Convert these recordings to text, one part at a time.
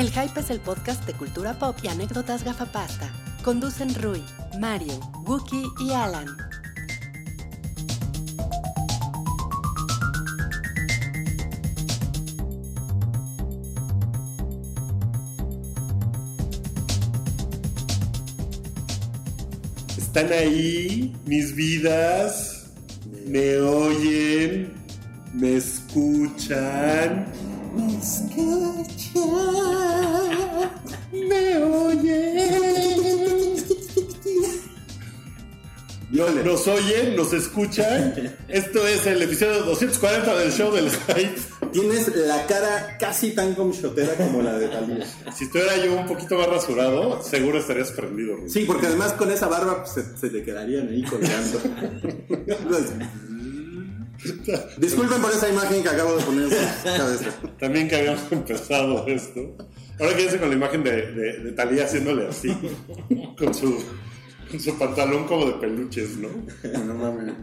El Hype es el podcast de cultura pop y anécdotas gafapasta. Conducen Rui, Mario, Wookie y Alan. Están ahí, mis vidas, me oyen, me escuchan. Me escuchan, Nos oyen, nos escuchan. Esto es el episodio 240 del show del hype. Tienes la cara casi tan comchotera como la de Talía. Si estuviera yo un poquito más rasurado, seguro estarías prendido. Rubén. Sí, porque además con esa barba pues, se, se te quedarían ahí colgando. Disculpen por esa imagen que acabo de poner en su cabeza. También que habíamos empezado esto. Ahora quédense con la imagen de, de, de Talía haciéndole así, con su, su pantalón como de peluches, ¿no? No mames.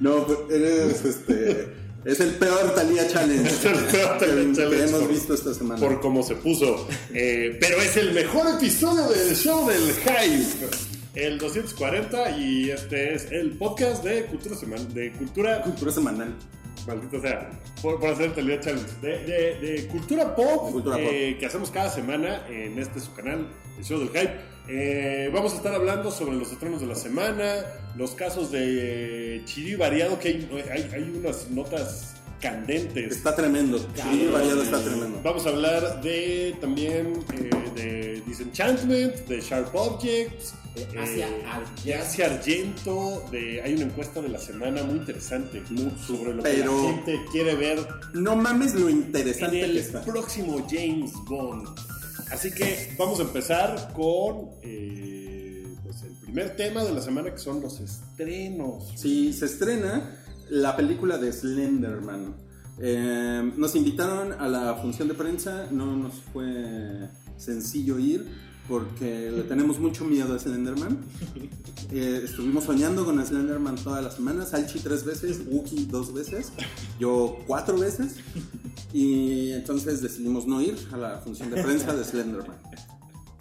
No, pues, eres este. Es el peor Talía Challenge, Es el peor Thalía que, Challenge que hemos por- visto esta semana. Por cómo se puso. Eh, pero es el mejor episodio del show del Hype. El 240 y este es el podcast de cultura seman- de cultura Cultura semanal. maldito sea, por, por hacer el Talía Challenge, de, de- de cultura pop, cultura eh, que hacemos cada semana en este su canal, el show del hype. Eh, vamos a estar hablando sobre los estrenos de la semana, los casos de chido y variado, que hay, hay, hay unas notas candentes. Está tremendo. Sí, variado está tremendo. Vamos a hablar de también eh, de Disenchantment, de Sharp Objects, De eh, Asia de Argento. Asia Argento, de, hay una encuesta de la semana muy interesante sobre lo que la gente quiere ver No mames lo en interesante el que está. próximo James Bond. Así que vamos a empezar con eh, pues el primer tema de la semana que son los estrenos. Sí, se estrena la película de Slenderman. Eh, nos invitaron a la función de prensa, no nos fue sencillo ir porque le tenemos mucho miedo a Slenderman. Eh, estuvimos soñando con Slenderman toda la semana, Salchi tres veces, Wookie dos veces, yo cuatro veces. Y entonces decidimos no ir a la función de prensa de Slenderman.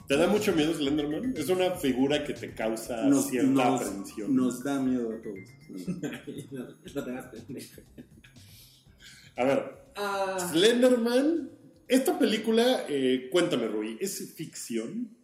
¿Te da mucho miedo Slenderman? Es una figura que te causa Nos, cierta nos- aprensión. nos da miedo a todos. A ver, Ah, Slenderman, esta película, eh, cuéntame Rui, ¿es ficción?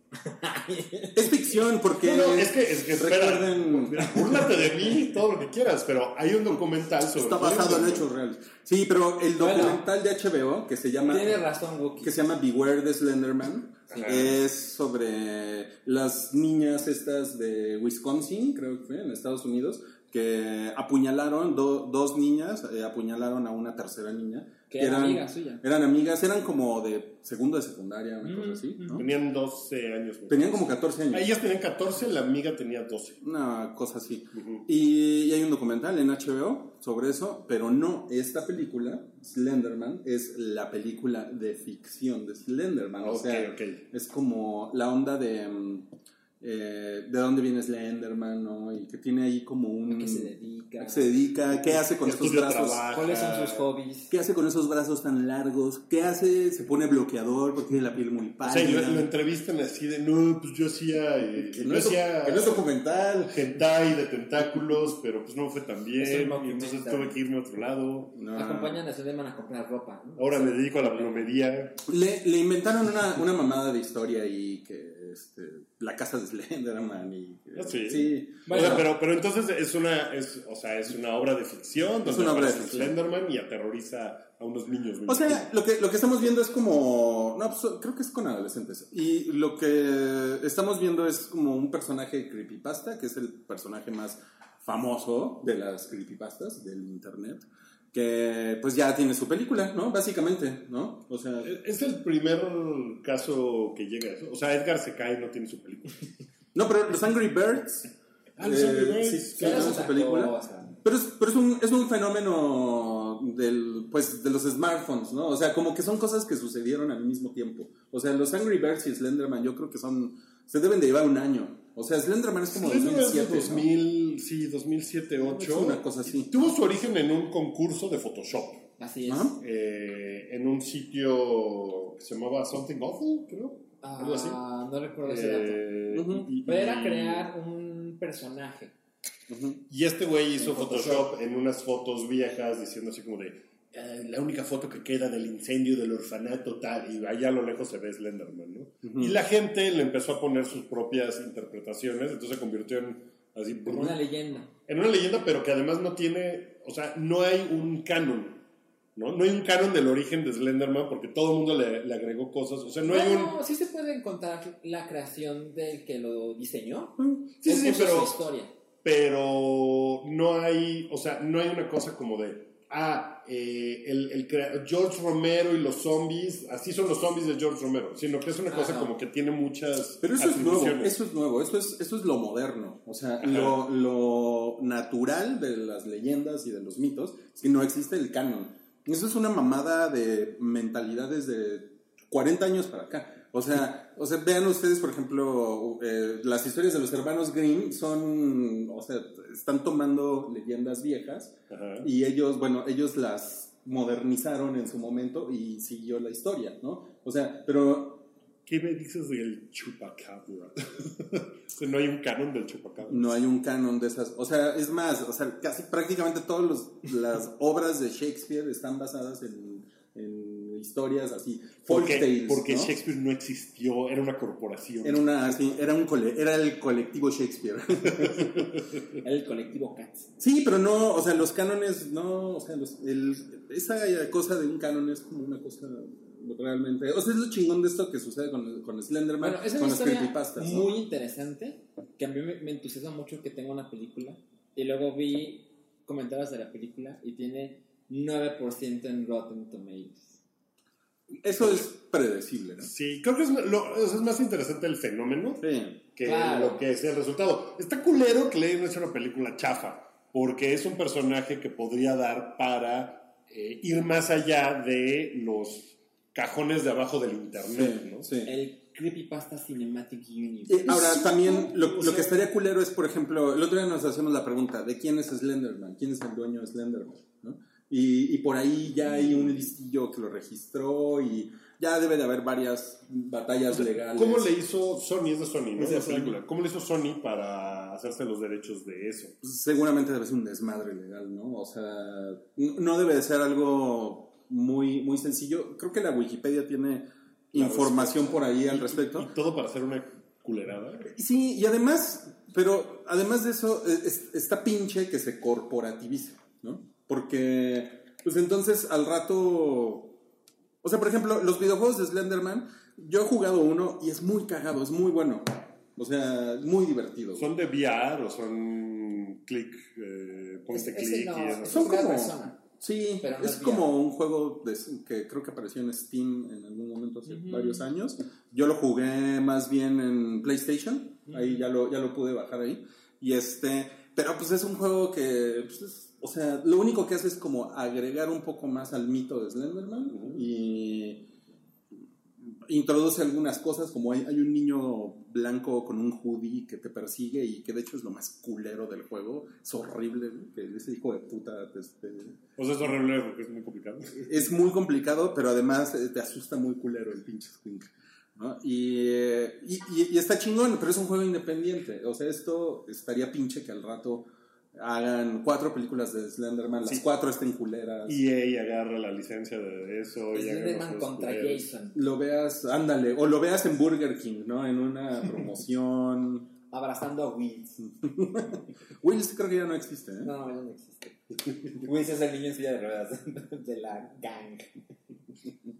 Es ficción porque... No, no, es que, es que espera, recuerden- mira, búrlate de mí, todo lo que quieras, pero hay un documental sobre Está basado en hechos reales. Sí, pero el Bueno. documental de HBO que se llama Tienes razón, Wookie. que se llama Beware the Slenderman Ajá. es sobre las niñas estas de Wisconsin, creo que fue, en Estados Unidos, que apuñalaron do- dos niñas, eh, apuñalaron a una tercera niña. Que era amiga suya. Eran amigas, eran como de segundo de secundaria, una Mm, cosa así, ¿no? Tenían 12 años. Tenían como 14 años. Ellas tenían 14, la amiga tenía 12. Una cosa así. Y, y hay un documental en HBO sobre eso, pero no, esta película, Slenderman, es la película de ficción de Slenderman. O Ok, sea, ok. es como la onda de... mm, eh, de dónde viene Slenderman, ¿no? Y que tiene ahí como un... ¿A qué se dedica? ¿A qué se dedica? ¿Qué hace con esos Estudio, brazos? trabaja. ¿Cuáles son sus hobbies? ¿Qué hace con esos brazos tan largos? ¿Qué hace? Se pone bloqueador porque tiene la piel muy O sea, pálida. lo, lo entrevistan así de, no, pues yo hacía, eh, que, no es, hacía que no es documental. hentai de tentáculos, pero pues no fue tan bien, y entonces tuve que irme a otro lado. No. Acompañan a Slenderman a comprar ropa. ¿no? Ahora me dedico a la plomería. Le, le inventaron una, una mamada de historia y que este, la casa de Slenderman y que- Ah, sí. sí. Bueno. o sea, pero, pero entonces es una, es, o sea, es una obra de ficción donde una obra de ficción. Slenderman y aterroriza a unos niños. O sea, lo que, lo que estamos viendo es como. No, pues, creo que es con adolescentes. Y lo que estamos viendo es como un personaje creepypasta, que es el personaje más famoso de las creepypastas del internet. Que pues ya tiene su película, ¿no? Básicamente, ¿no? O sea. es el primer caso que llega a eso. O sea, Edgar se cae y no tiene su película. No, pero los Angry Birds. Ah, los Angry Birds, sí, sí, claro. su película. cosa. Pero es, pero es un, es un fenómeno del, pues, de los smartphones, ¿no? O sea, como que son cosas que sucedieron al mismo tiempo. O sea, los Angry Birds y Slenderman yo creo que son, se deben de llevar un año. O sea, Slenderman es como Slenderman es de 2007, ¿no? 2000, sí, 2007, 2008. Es una cosa así. Tuvo su origen en un concurso de Photoshop. Así es. Ajá. eh, en un sitio que se llamaba Something Awful, creo. algo así. Ah, no recuerdo ese dato. Eh, Ujú. y- Pero era crear un personaje. Ujú. Y este güey hizo Photoshop. Photoshop. en unas fotos viejas diciendo así como de "Eh, la única foto que queda del incendio del orfanato tal y allá a lo lejos se ve Slenderman, ¿no? Ujú. Y la gente le empezó a poner sus propias interpretaciones, entonces se convirtió en así Como una leyenda. en una leyenda, pero que además no tiene, o sea, no hay un canon, ¿no? No hay un canon del origen de Slenderman porque todo el mundo le, le agregó cosas, o sea, no hay un... Bueno, sí se puede encontrar la creación del que lo diseñó. Sí, sí, puso pero- su historia. pero no hay, o sea, no hay una cosa como de, ah, eh, el, el George Romero y los zombies, así son los zombies de George Romero, sino que es una cosa Ajá. como que tiene muchas Pero eso es nuevo, eso es nuevo, eso es, eso es lo moderno. O sea, lo, lo natural de las leyendas y de los mitos es que no existe el canon. Eso es una mamada de mentalidades de 40 años para acá. O sea, o sea vean ustedes, por ejemplo, eh, las historias de los hermanos Grimm son, o sea, están tomando leyendas viejas Ajá. y ellos, bueno, ellos las modernizaron en su momento y siguió la historia, ¿no? O sea, pero ¿Qué me dices del chupacabra? O sea, no hay un canon del chupacabra. No hay un canon de esas. O sea, es más, o sea, casi prácticamente todas las obras de Shakespeare están basadas en, en historias así, folk Porque, tales. porque ¿no? Shakespeare no existió, era una corporación. Era, una, sí, era, un cole- era el colectivo Shakespeare. Era el colectivo Cats. sí, pero no, o sea, los cánones, no, o sea, los- el- esa cosa de un canon es como una cosa realmente. O sea, es lo chingón de esto que sucede con, con Slenderman, Bueno, es con las creepypastas. ¿no? muy interesante que a mí me, me entusiasma mucho que tenga una película y luego vi comentarios de la película y tiene 9% en Rotten Tomatoes. Eso es predecible, ¿no? Sí, creo que es, lo- es más interesante el fenómeno Sí. que Claro. lo que es el resultado. Está culero que le hayan hecho una película chafa, porque es un personaje que podría dar para eh, ir más allá de los cajones de abajo del internet, Sí, ¿no? sí. El Creepypasta Cinematic Universe. Eh, ahora, Sí, también lo, lo sea- que estaría culero es, por ejemplo, el otro día nos hacíamos la pregunta de quién es Slenderman, quién es el dueño de Slenderman, ¿no? Y, y por ahí ya hay un listillo que lo registró y ya debe de haber varias batallas legales. ¿Cómo le hizo Sony? Es de Sony, ¿no? Es de La Sony. película. ¿Cómo le hizo Sony para hacerse los derechos de eso? Pues seguramente debe ser un desmadre legal, ¿no? O sea, no debe de ser algo muy, muy sencillo. Creo que la Wikipedia tiene La información por ahí al Y- respecto. Y, todo para hacer una culerada. Sí, y además, pero además de eso, es- es- está pinche que se corporativice, ¿no? Porque, pues entonces al rato, o sea, por ejemplo, los videojuegos de Slenderman, yo he jugado uno y es muy cagado, es muy bueno. O sea, muy divertido. ¿Son de VR o son click, eh, ponte Ese- click no, y eso? es Son como- persona. Sí, Pero no es es como un juego de- que creo que apareció en Steam en algún momento hace varios años. Yo lo jugué más bien en PlayStation, ahí ya lo, ya lo pude bajar ahí. Y este, pero pues es un juego que, pues, es- o sea, lo único que hace es como agregar un poco más al mito de Slenderman y introduce algunas cosas, como hay, hay un niño blanco con un hoodie que te persigue y que de hecho es lo más culero del juego. Es horrible, ¿no? que ese hijo de puta este, O sea, es horrible porque es muy complicado. es muy complicado, pero además eh, te asusta muy culero el pinche Squink. ¿no? Y, eh, y, y- y está chingón, pero es un juego independiente. O sea, esto estaría pinche que al rato hagan cuatro películas de Slenderman, las cuatro estén culeras. EA agarra la licencia de eso y haga Slenderman contra culeros. Jason. Lo veas, ándale, o lo veas en Burger King, ¿no? En una promoción. Abrazando a Wills. Wills creo que ya no existe, ¿eh? No, eso no existe. Wills es el niño en silla de ruedas de la gang.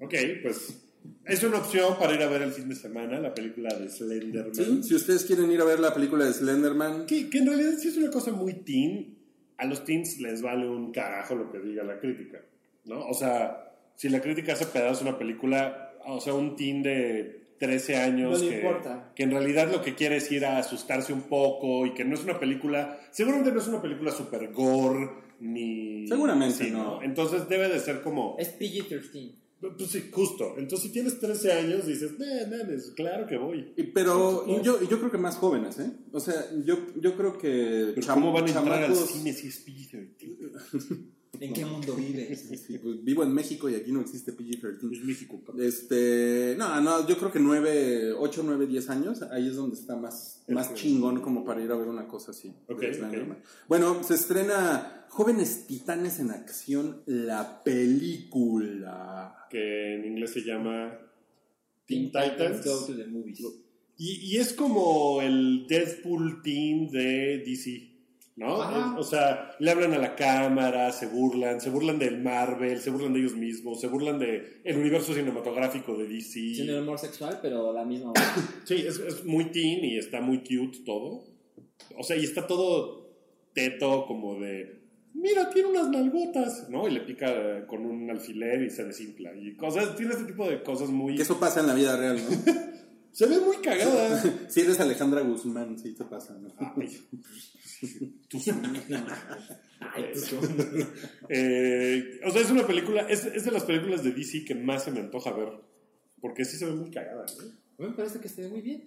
Ok, pues es una opción para ir a ver el fin de semana la película de Slenderman. Sí, si ustedes quieren ir a ver la película de Slenderman, Que, que en realidad sí es una cosa muy teen. A los teens les vale un carajo lo que diga la crítica, ¿no? O sea, si la crítica hace pedazos una película, o sea, un teen de 13 años No que, importa. que en realidad lo que quiere es ir a asustarse un poco y que no es una película, seguramente no es una película super gore ni... Seguramente sí, no. Entonces debe de ser como... Es PG-13. Pues sí, justo. Entonces si tienes 13 años dices, "Nah, mames, claro que voy. Y- Pero yo, yo creo que más jóvenes, ¿eh? O sea, yo, yo creo que Pero cham- ¿cómo van a entrar al chamacos- cine si es PG-13? ¿En qué mundo vives? Sí, pues, vivo en México y aquí no existe PG-13. Es México. Este, no, no, yo creo que 9, 8, 9, 10 años, ahí es donde está más, más chingón como para ir a ver una cosa así. Ok, de Slenderman. ok. Bueno, se estrena Jóvenes Titanes en Acción, la película. Que en inglés se llama Teen Titans Titans. Go to the Movies. Y, y es como el Deadpool Team de DC, ¿no? Ajá. O sea, le hablan a la cámara, se burlan, se burlan del Marvel, se burlan de ellos mismos, se burlan del el universo cinematográfico de DC. Sin el humor sexual, pero la misma. Sí, es, es muy teen y está muy cute todo. O sea, y está todo teto como de, mira, tiene unas nalgotas, ¿no? Y le pica con un alfiler y se desinfla. Y cosas, tiene este tipo de cosas muy... Que eso pasa en la vida real, ¿no? Se ve muy cagada. si eres Alejandra Guzmán, sí te pasa, ¿no? Ay, tú Ay, Eh, o sea, es una película, es, es de las películas de DC que más se me antoja ver. Porque sí se ve muy cagada. A mí me parece que se ve muy bien.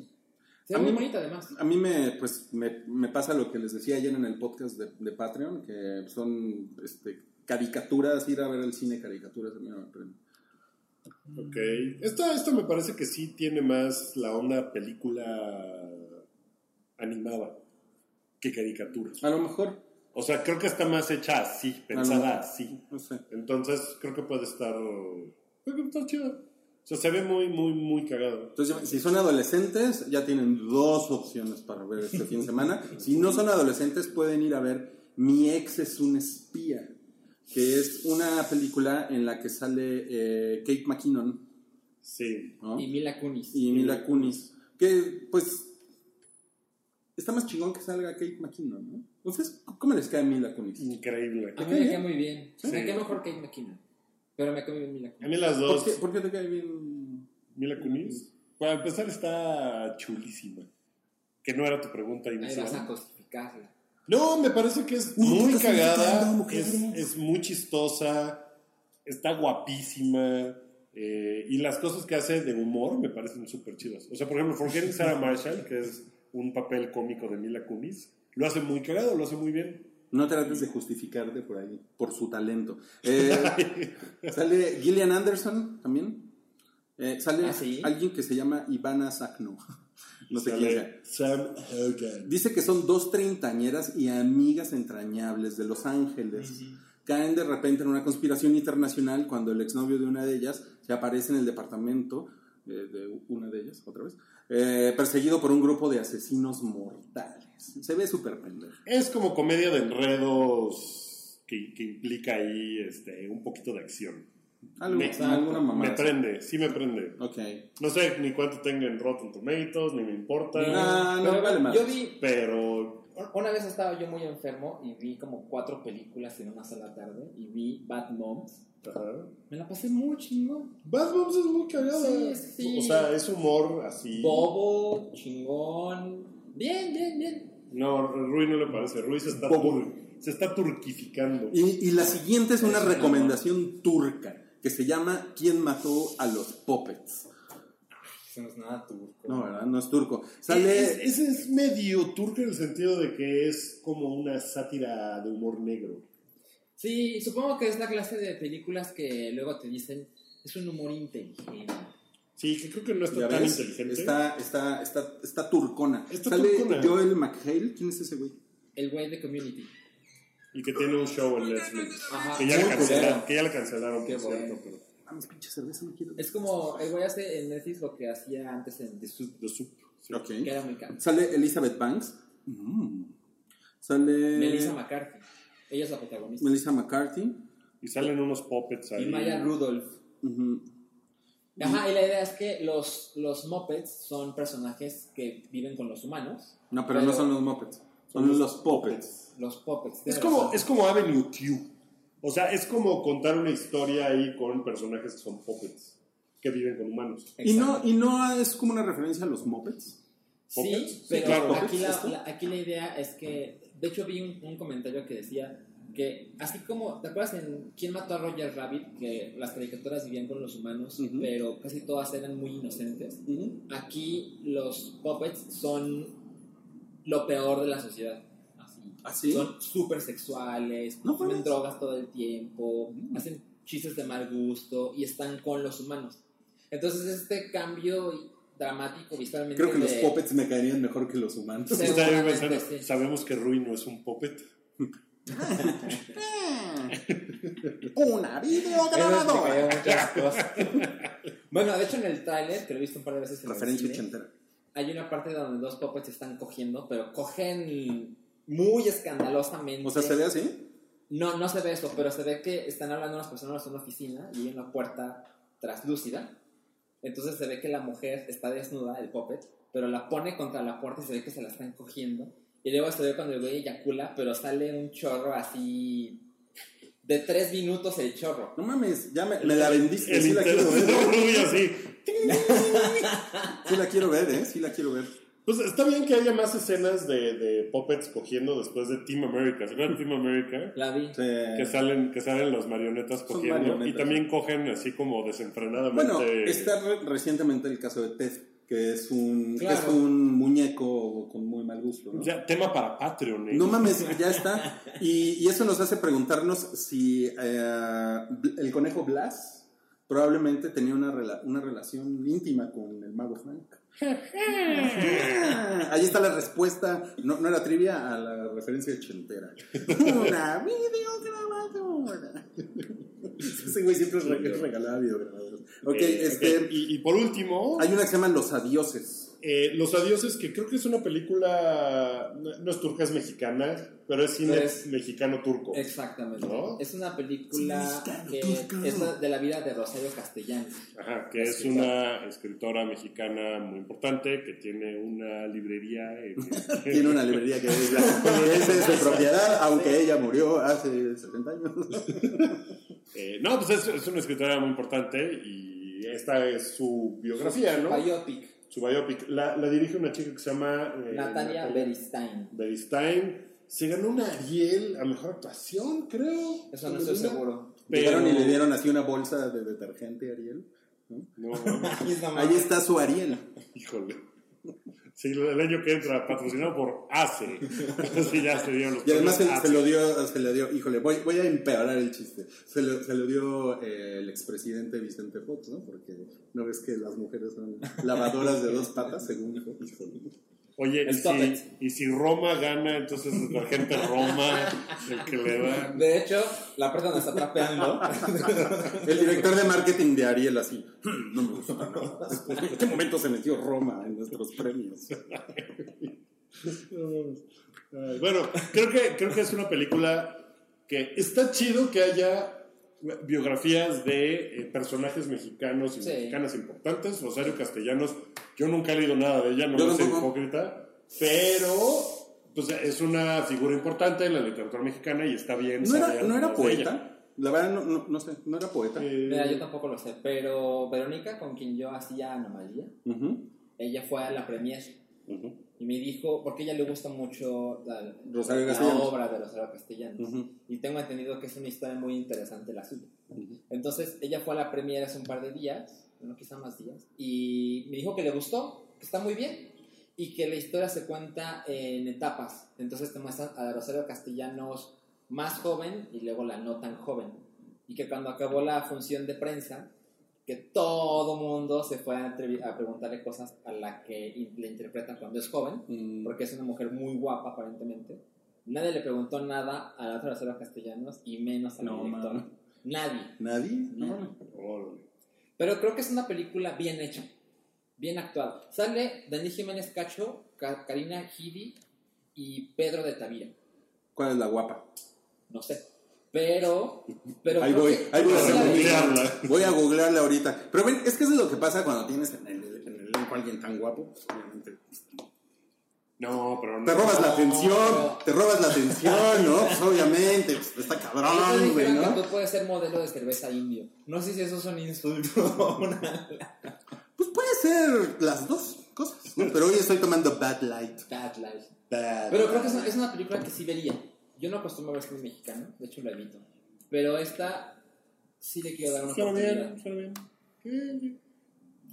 Se A ve muy mí- bonita, además. A mí me, pues, me, me pasa lo que les decía ayer en el podcast de, de Patreon, que son este, caricaturas, ir a ver el cine caricaturas. a mí me prende. Ok. Esta, esta me parece que sí tiene más la onda película animada que caricatura. A lo mejor, O sea, creo que está más hecha así, pensada así. no sé. Entonces, creo que puede estar. Creo que está chida. O sea, se ve muy, muy, muy cagado. Entonces, si son adolescentes, ya tienen dos opciones para ver este fin de semana. Si no son adolescentes, pueden ir a ver Mi ex es un espía, que es una película en la que sale eh, Kate McKinnon Sí. ¿no? Y Mila Kunis. y Mila Kunis, que pues está más chingón que salga Kate McKinnon, ¿no? Entonces, ¿cómo les cae Mila Kunis? Increíble. A mí me cae muy bien. Sí. Me cae mejor Kate McKinnon. Pero me cae bien Mila A Kunis. mí las ¿Por dos. qué, por qué te cae bien? Mila Kunis. Para empezar, está chulísima. Que no era tu pregunta Ahí vas a inicial. No, me parece que es Uy, muy cagada. Es, es muy chistosa. Está guapísima. eh, y las cosas que hace de humor me parecen súper chidas. O sea, por ejemplo, Forgetting Sarah Marshall, que es un papel cómico de Mila Kunis, lo hace muy cagado, lo hace muy bien. No trates de justificarte por ahí, por su talento. Eh, sale Gillian Anderson también. Eh, sale ¿Ah, sí? alguien que se llama Ivana Sakno. No sé quién sea. Sam Hogan. Dice que son dos treintañeras y amigas entrañables de Los Ángeles. Caen de repente en una conspiración internacional cuando el exnovio de una de ellas se aparece en el departamento eh, de una de ellas, otra vez, eh, perseguido por un grupo de asesinos mortales. Se ve súper pendejo. Es como comedia de enredos que, que implica ahí este, un poquito de acción. Algo, Me- alguna Me mamada. prende, sí me prende. Ok. No sé ni cuánto tenga en Rotten Tomatoes, ni me importa. No, Pero vale más. yo vi. Pero Una vez estaba yo muy enfermo y vi como cuatro películas en una sola tarde y vi Bad Moms. ajá. Me la pasé muy chingón. Bad Moms es muy cagada. Sí, sí. O sea, es humor así. Bobo, chingón. Bien, bien, bien. No, Rui no le parece. Rui se está, tur- se está turquificando. Y, y la siguiente Es una recomendación turca que se llama ¿Quién mató a los puppets? Eso no es nada turco. No, ¿verdad? No es turco. Sale... Es- Ese es medio turco en el sentido de que es como una sátira de humor negro. Sí, supongo que es la clase de películas que luego te dicen es un humor inteligente. Sí, que creo que no está ¿Ya tan ves? inteligente. Está, está, está, está turcona. Está Sale turcona. Joel McHale. ¿Quién es ese güey? El güey de Community. Y que tiene un show en Netflix. Ajá. Que ya, cancelaron, que ya le cancelaron, Qué por cierto. Pero Ah, mis pinches cerveza no quiero. Es como el güey hace en Netflix lo que hacía antes en The Soup, The Soup. sí. Que era muy caro. Sale Elizabeth Banks. Mm. Sale... Melissa McCarthy. Ella es la protagonista. Melissa McCarthy. Y salen unos puppets ahí. Y Maya Rudolph. Ajá, y la idea es que los, los Muppets son personajes que viven con los humanos. No, pero, no son los Muppets. Son los puppets. Los Puppets. Es como, es como Avenue Q. O sea, es como contar una historia ahí con personajes que son puppets. Que viven con humanos. ¿Y no. ¿Y no es como una referencia a los Muppets? Sí, pero Sí, claro. aquí, la, ¿Esto? la- aquí la idea es que, de hecho vi un, un comentario que decía que así como, ¿te acuerdas en quién mató a Roger Rabbit? Que las caricaturas vivían con los humanos, Ujú. pero casi todas eran muy inocentes. Aquí los puppets son lo peor de la sociedad. Así. ¿Ah? Son súper sexuales, No mames. drogas todo el tiempo, Mm. hacen chistes de mal gusto y están con los humanos. Entonces este cambio dramático visualmente Creo que los puppets me caerían mejor que los humanos. Pensando, sí. sabemos que Rui no es un puppet. Una videograbadora. bueno, de hecho en el tráiler, que lo he visto un par de veces en el Referencia cine, ochentera. Hay una parte donde dos puppets están cogiendo, pero cogen muy escandalosamente. O sea, ¿se ve así? No, no se ve eso, pero se ve que están hablando unas personas en una oficina y hay una puerta traslúcida. Entonces se ve que la mujer está desnuda, el puppet, pero la pone contra la puerta y se ve que se la están cogiendo. Y luego se ve cuando el güey eyacula, pero sale un chorro así de tres minutos el chorro. No mames, ya me, me la vendiste. El Sí la quiero ver. así. Sí la quiero ver, ¿eh? Sí la quiero ver. Pues está bien que haya más escenas de, de puppets cogiendo después de Team America. ¿Se acuerdan de Team America? La vi. Sí. Que salen, que salen las marionetas cogiendo marionetas. y también cogen así como desenfrenadamente. Bueno, está re- recientemente el caso de Ted, que es un, que Claro. es un muñeco con muy mal gusto. ¿no? Ya, tema para Patreon. ¿eh? No mames, ya está. Y, y eso nos hace preguntarnos si eh, el conejo Blas probablemente tenía una, rela- una relación íntima con el mago Frank. Ahí está la respuesta. No, no era trivia a la referencia ochentera. Una videograbadora. Ese güey siempre re- regalaba videograbadoras. Ok, Eh, este. y por último, Hay una que se llama Los Adioses. Eh, Los Adioses, que creo que es una película, no, es turca, es mexicana, pero es cine mexicano-turco. Exactamente. ¿No? Es una película que es de la vida de Rosario Castellanos. Ajá, que es una escritora mexicana muy importante que tiene una librería en, Tiene una librería que es, la- es de su propiedad, aunque ella murió hace 70 años. Eh, no, pues es, es una escritora muy importante y esta es su biografía, ¿no? Biopic. Su biopic. La, la dirige una chica que se llama eh, Natalia Beristain. Beristain. Se ganó una Ariel a mejor actuación, creo. Eso no estoy seguro. Pero- Llegaron y le dieron así una bolsa de detergente a Ariel. No, mames, Ahí está su Ariel. híjole. Sí, el año que entra, patrocinado por ACE. Así ya se dieron los Y además se, lo dio, se le dio, híjole, voy, voy a empeorar el chiste. Se lo, se lo dio eh, el expresidente Vicente Fox, ¿no? Porque no ves que las mujeres son lavadoras de dos patas, según Fox. Oye, y si, y si Roma gana, entonces la gente Roma, el que le da. De hecho, la persona está trapeando. El director de marketing de Ariel así, "Hmm, no me gusta nada. ¿En qué momento se metió Roma en nuestros premios? Bueno, creo que, creo que es una película que está chido que haya biografías de eh, personajes mexicanos y Sí. mexicanas importantes. Rosario Castellanos, yo nunca he leído nada de ella, no Yo tampoco. hipócrita, pero pues, es una figura importante en la literatura mexicana y está bien. ¿No era, saber no era poeta? La verdad, no, no, no sé, no era poeta. Eh, Mira, yo tampoco lo sé, pero Verónica, con quien yo hacía Anomalía, ella fue a la premier. Y me dijo, porque a ella le gusta mucho la, Rosario la Castellanos. obra de Rosario Castellanos. Y tengo entendido que es una historia muy interesante la suya. Entonces, ella fue a la premier hace un par de días, bueno, quizá más días, y me dijo que le gustó, que está muy bien, y que la historia se cuenta en etapas. Entonces te muestran a Rosario Castellanos más joven y luego la no tan joven. Y que cuando acabó la función de prensa, que todo mundo se fue a, a preguntarle cosas a la que in- le interpretan cuando es joven, Mm, porque es una mujer muy guapa aparentemente. Nadie le preguntó nada a la otra Rosario Castellanos y menos a la No, directora. man. Nadie. ¿Nadie? Órale. Pero creo que es una película bien hecha, bien actuada. Sale Dani Jiménez Cacho, Ka- Karina Gidi y Pedro de Tavira. ¿Cuál es la guapa? No sé. Pero, pero Ahí voy, ahí a la- googlearla. Voy a googlearla ahorita. Pero ven, es que eso es lo que pasa cuando tienes en el, en el elenco a alguien tan guapo. pues, obviamente. No, pero no. Te robas la No, atención, pero- te robas la atención, ¿no? Pues obviamente, pues, está cabrón, güey, ¿no? tú puedes ser modelo de cerveza indio. No sé si eso es un insulto. una- Pues puede ser las dos cosas, ¿no? Pero hoy estoy tomando Bad Light. Bad life. Bad Pero creo que es una, es una película que sí vería. Yo no acostumbro a ver cine mexicano, de hecho lo evito. Pero esta sí le quiero dar una bien, oportunidad. suena bien. Sí, sí.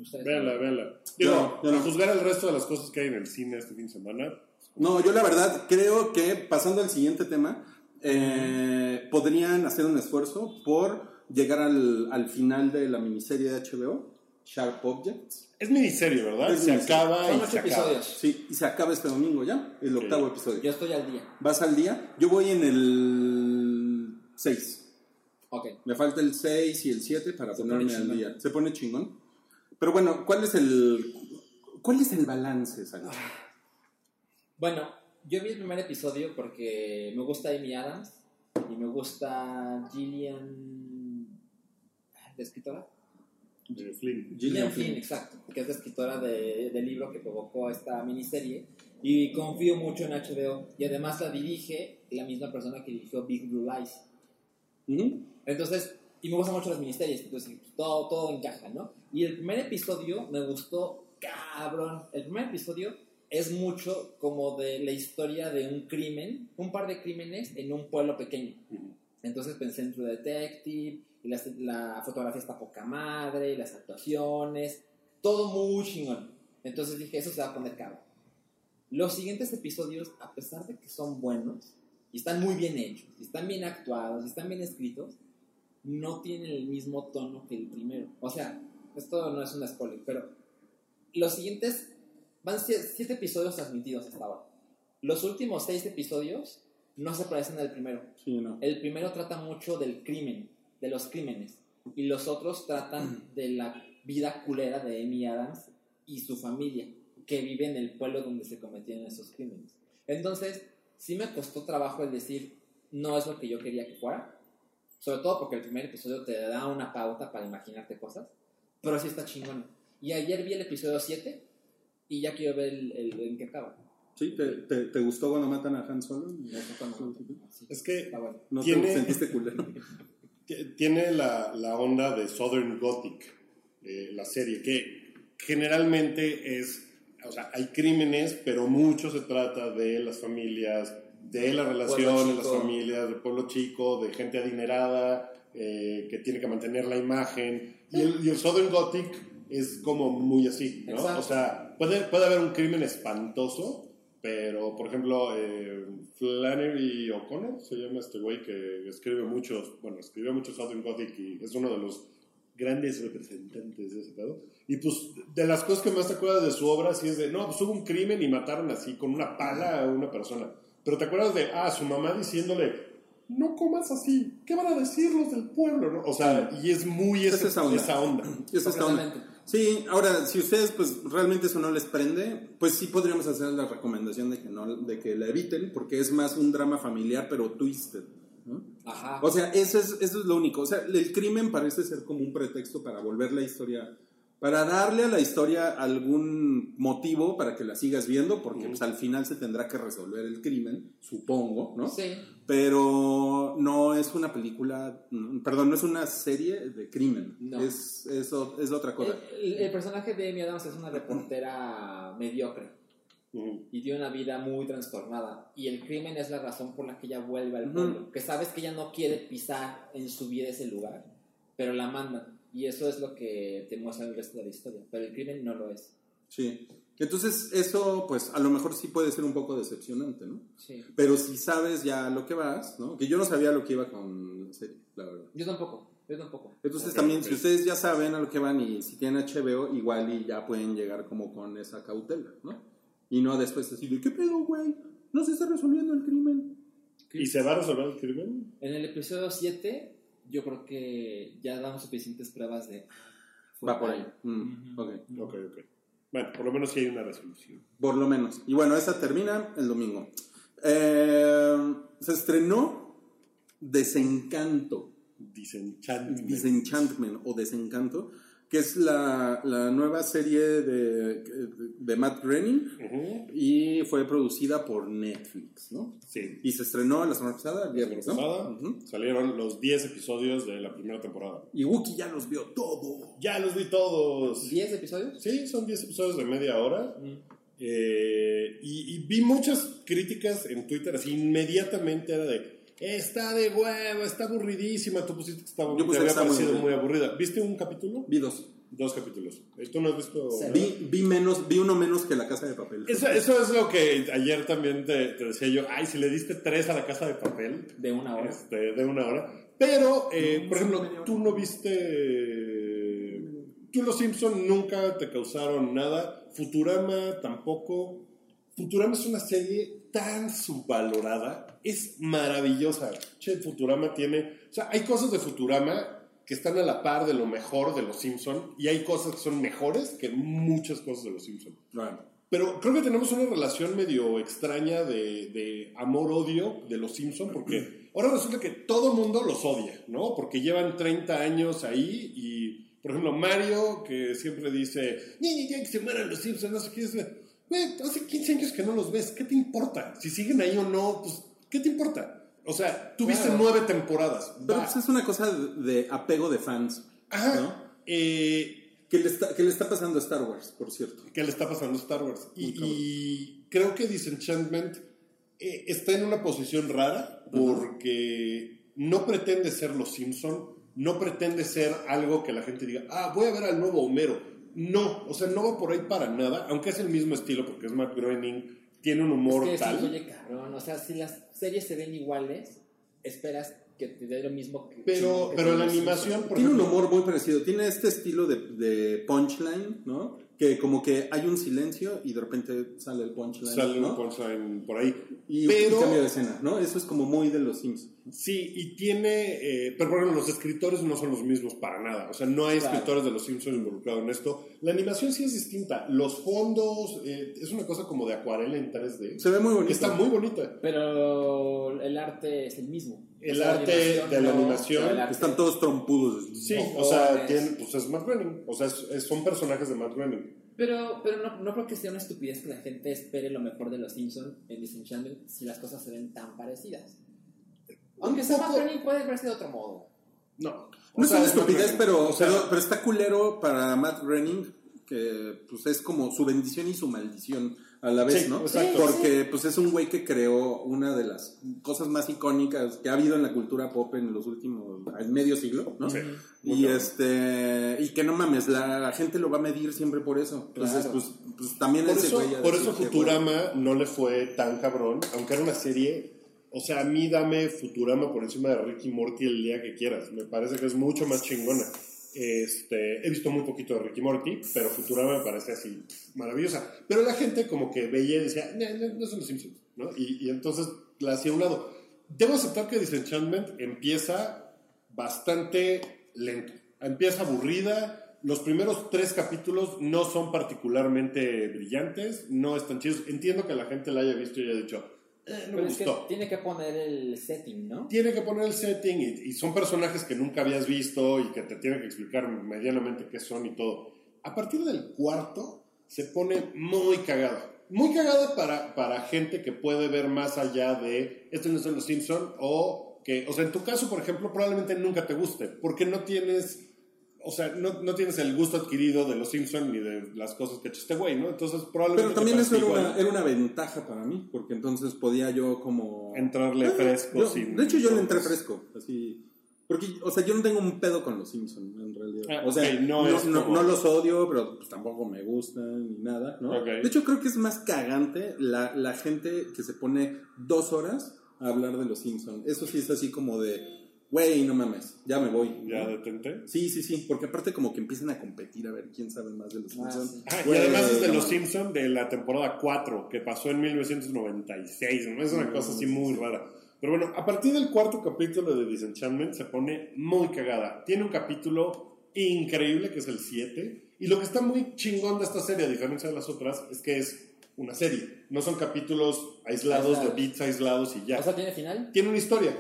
Ustedes Véanla, véanla. Digo, No, no. juzgar el resto de las cosas que hay en el cine este fin de semana, No, yo la verdad creo que pasando al siguiente tema, eh, podrían hacer un esfuerzo por llegar al, al final de la miniserie de HBO, Sharp Objects. Es miniserie, ¿verdad? Es se miniserie. acaba Son y ocho se acaba. episodios. Sí, y se acaba este domingo ya, el octavo episodio. Yo estoy al día. ¿Vas al día? Yo voy en el 6. Ok. Me falta el 6 y el 7 para Se ponerme pone al día. Se pone chingón. Pero bueno, ¿cuál es el cuál es el balance, Sally? Bueno, yo vi el primer episodio porque me gusta Amy Adams y me gusta Gillian. ¿La escritora? Eh, Flynn. Gillian Flynn, exacto, que es la escritora de- del libro que provocó esta miniserie. Y confío mucho en HBO. Y además la dirige la misma persona que dirigió Big Blue Lies. Ujú. Entonces, y me gustan mucho las miniseries, entonces todo, todo encaja, ¿no? Y el primer episodio me gustó cabrón. El primer episodio es mucho como de la historia de un crimen, un par de crímenes en un pueblo pequeño. Ujú. Entonces pensé en True Detective, y la, la fotografía está poca madre, y las actuaciones, todo muy chingón. Entonces dije, eso se va a poner caro. Los siguientes episodios, a pesar de que son buenos, y están muy bien hechos, y están bien actuados, y están bien escritos, no tienen el mismo tono que el primero. O sea, esto no es un spoiler, pero los siguientes van sie- siete episodios transmitidos hasta ahora. Los últimos seis episodios no se parecen al primero. Sí, no. El primero trata mucho del crimen, de los crímenes, y los otros tratan de la vida culera de Amy Adams y su familia, que vive en el pueblo donde se cometieron esos crímenes. Entonces, sí me costó trabajo el decir, no es lo que yo quería que fuera, sobre todo porque el primer episodio te da una pauta para imaginarte cosas, pero sí está chingón. Y ayer vi el episodio 7 y ya quiero ver el, el- en qué acaba. ¿Sí? ¿Te, te, te gustó cuando matan a Han Solo? Sí, Es que está bueno. ¿No Tiene- te sentiste culero? Tiene la, la onda de Southern Gothic, eh, la serie, que generalmente es, o sea, hay crímenes, pero mucho se trata de las familias, de las relaciones, las chico. familias, del pueblo chico, de gente adinerada, eh, que tiene que mantener la imagen. Y el, y el Southern Gothic es como muy así, ¿no? Exacto. O sea, puede, puede haber un crimen espantoso, pero, por ejemplo, eh, Flannery O'Connor, se llama este güey que escribe muchos, bueno, escribió mucho Southern Gothic y es uno de los grandes representantes de ese pedo. Y pues, de las cosas que más te acuerdas de su obra, sí es de, no, pues hubo un crimen y mataron así con una pala a una persona. Pero te acuerdas de, ah, su mamá diciéndole, no comas así, ¿qué van a decir los del pueblo? ¿no? O sea, y es muy Es ese- esa onda. esa onda. Es esta onda. Sí, ahora, si ustedes pues realmente eso no les prende, pues sí podríamos hacer la recomendación de que, no, de que la eviten, porque es más un drama familiar, pero twisted. ¿no? Ajá. O sea, eso es, eso es lo único. O sea, el crimen parece ser como un pretexto para volver la historia, para darle a la historia algún motivo para que la sigas viendo, porque pues, al final se tendrá que resolver el crimen, supongo, ¿no? Sí. Pero no es una película, mm, perdón, no es una serie de crimen. No. Es, es, es otra cosa. El, el personaje de Amy Adams es una reportera mediocre y tiene una vida muy transformada. Y el crimen es la razón por la que ella vuelve al pueblo. Que sabes que ella no quiere pisar en su vida ese lugar, pero la mandan. Y eso es lo que te muestra el resto de la historia. Pero el crimen no lo es. Sí. Entonces, eso, pues, a lo mejor sí puede ser un poco decepcionante, ¿no? Sí. Pero si sabes ya a lo que vas, ¿no? Que yo no sabía a lo que iba con la serie, la verdad. Yo tampoco. Yo tampoco. Entonces Ok, también, ok. si ustedes ya saben a lo que van y si tienen HBO, igual y ya pueden llegar como con esa cautela, ¿no? Y no después decir, ¿qué pedo, güey? No se está resolviendo el crimen. ¿Y se va a resolver el crimen? En el episodio 7, yo creo que ya damos suficientes pruebas de. Va por ahí. Mm, Ujú. ok. Ok, ok. Bueno, por lo menos sí hay una resolución. Por lo menos. Y bueno, esa termina el domingo. Eh, se estrenó Desencanto. Disenchantment. Disenchantment o Desencanto, que es la, la nueva serie de, de Matt Groening y fue producida por Netflix, ¿no? Sí. Y se estrenó la semana pasada, el viernes, ¿no? Pasada, Ujú. Salieron los 10 episodios de la primera temporada. Y Wookie ya los vio todo. Ya los vi todos. ¿10 episodios? Sí, son 10 episodios de media hora. Eh, y, y vi muchas críticas en Twitter, así inmediatamente era de, está de huevo, está aburridísima. Tú pusiste que estaba, Yo puse te que había está muy parecido muy, aburrida. ¿Viste un capítulo? Vi dos. Dos capítulos. ¿Tú no has visto? Vi, vi menos, vi uno menos que La Casa de Papel. Eso, eso es lo que ayer también te, te decía yo. Ay, si le diste tres a la casa de papel, De una hora. este, de una hora. Pero, eh, No, por ejemplo, tú no viste. Tú, los Simpson nunca te causaron nada. Futurama tampoco. Futurama es una serie tan subvalorada. Es maravillosa. Che, Futurama tiene. O sea, hay cosas de Futurama que están a la par de lo mejor de los Simpson. Y hay cosas que son mejores que muchas cosas de los Simpson. Bueno, Pero creo que tenemos una relación medio extraña de, de amor-odio de los Simpson porque ahora resulta que todo el mundo los odia, ¿no? Porque llevan 30 años ahí y, por ejemplo, Mario, que siempre dice, ni, ni, que se mueran los Simpson, no sé qué es. Güey, hace 15 años que no los ves, ¿qué te importa? Si siguen ahí o no, pues, ¿qué te importa? O sea, tuviste Claro. nueve temporadas. pero pues es una cosa de, apego de fans. Ajá. ¿no? Eh, ¿Qué le, está, qué le está pasando a Star Wars, por cierto? que le está pasando a Star Wars. Y, y creo que Disenchantment eh, está en una posición rara porque no pretende ser los Simpson, no pretende ser algo que la gente diga, ah, voy a ver al nuevo Homero. No, o sea, no va por ahí para nada, aunque es el mismo estilo porque es Matt Groening, tiene un humor es que tal. oye, cabrón. O sea, si las series se ven iguales, esperas que te dé lo mismo que. Pero, que pero la animación, por Tiene un ejemplo, humor muy parecido. Tiene este estilo de, de punchline, ¿no? Que como que hay un silencio y de repente sale el punchline. sale ¿no? un punchline por ahí. Y, pero- y cambio de escena, ¿no? Eso es como muy de los Sims. Sí, y tiene, eh, pero ejemplo, los escritores no son los mismos para nada. O sea, no hay Claro. escritores de los Simpsons involucrados en esto. La animación sí es distinta. Los fondos, eh, es una cosa como de acuarela en 3D. Se ve muy bonito. que está muy bonita. Pero el arte es el mismo. El arte animación de la no, animación Están todos trompudos. Sí, o sea, tiene, pues es Matt Groening. O sea, es- es- son personajes de Matt Groening. Pero, pero no, no creo que sea una estupidez que la gente espere lo mejor de los Simpsons en Disenchantment si las cosas se ven tan parecidas. Aunque Un sea más Groening puede verse de otro modo. No. No es una Matt estupidez, pero, O sea, pero, pero está culero para Matt Groening, que pues es como su bendición y su maldición a la vez, Sí, ¿no? exacto. Porque pues es un güey que creó una de las cosas más icónicas que ha habido en la cultura pop en los últimos en medio siglo, ¿no? Sí, Y este y que no mames, la, la gente lo va a medir siempre por eso. Entonces, Claro. pues, pues también Por ese eso, güey por eso que, Futurama no le fue tan cabrón, aunque era una serie. O sea, a mí dame Futurama por encima de Ricky Morty el día que quieras. Me parece que es mucho más chingona. Este, he visto muy poquito de Ricky Morty, pero Futurama me parece así maravillosa. Pero la gente como que veía y decía, no, no, no son los Simpsons, ¿no? Y, y entonces la hacía a un lado. Debo aceptar que Disenchantment empieza bastante lento. Empieza aburrida. Los primeros tres capítulos no son particularmente brillantes, no están chidos. Entiendo que la gente la haya visto y haya dicho, eh, no me Pero es que gustó. tiene que poner el setting, ¿no? Tiene que poner el setting y, y son personajes que nunca habías visto y que te tienen que explicar medianamente qué son y todo. A partir del cuarto se pone muy cagado. Muy cagada para, para gente que puede ver más allá de esto no son los Simpson o que, o sea, en tu caso, por ejemplo, probablemente nunca te guste porque no tienes, o sea, no, no tienes el gusto adquirido de los Simpson ni de las cosas que ha hecho este güey, ¿no? Entonces, probablemente. Pero también eso era una, era una ventaja para mí, porque entonces podía yo como... Entrarle Ah, fresco yo- sin- De hecho, yo le entré fresco, así... Porque, o sea, yo no tengo un pedo con los Simpsons, en realidad. Ah, o sea, no no, los odio, pero pues, tampoco me gustan ni nada, ¿no? De hecho, creo que es más cagante la, la gente que se pone dos horas a hablar de los Simpsons. Eso sí es así como de, güey, no mames, ya me voy. ¿no? Ya detente. Sí, sí, sí, porque aparte como que empiezan a competir a ver quién sabe más de los Ah, Simpsons. sí. Ah, y además es de no Los. Simpsons de la temporada 4, que pasó en 1996. ¿no? Es una cosa así muy rara. Pero bueno, a partir del cuarto capítulo de Disenchantment se pone muy cagada. Tiene un capítulo increíble que es el 7. Y lo que está muy chingón de esta serie, a diferencia de las otras, es que es una serie. No son capítulos aislados, Aislados. de bits aislados y ya. O sea, tiene final. Tiene una historia.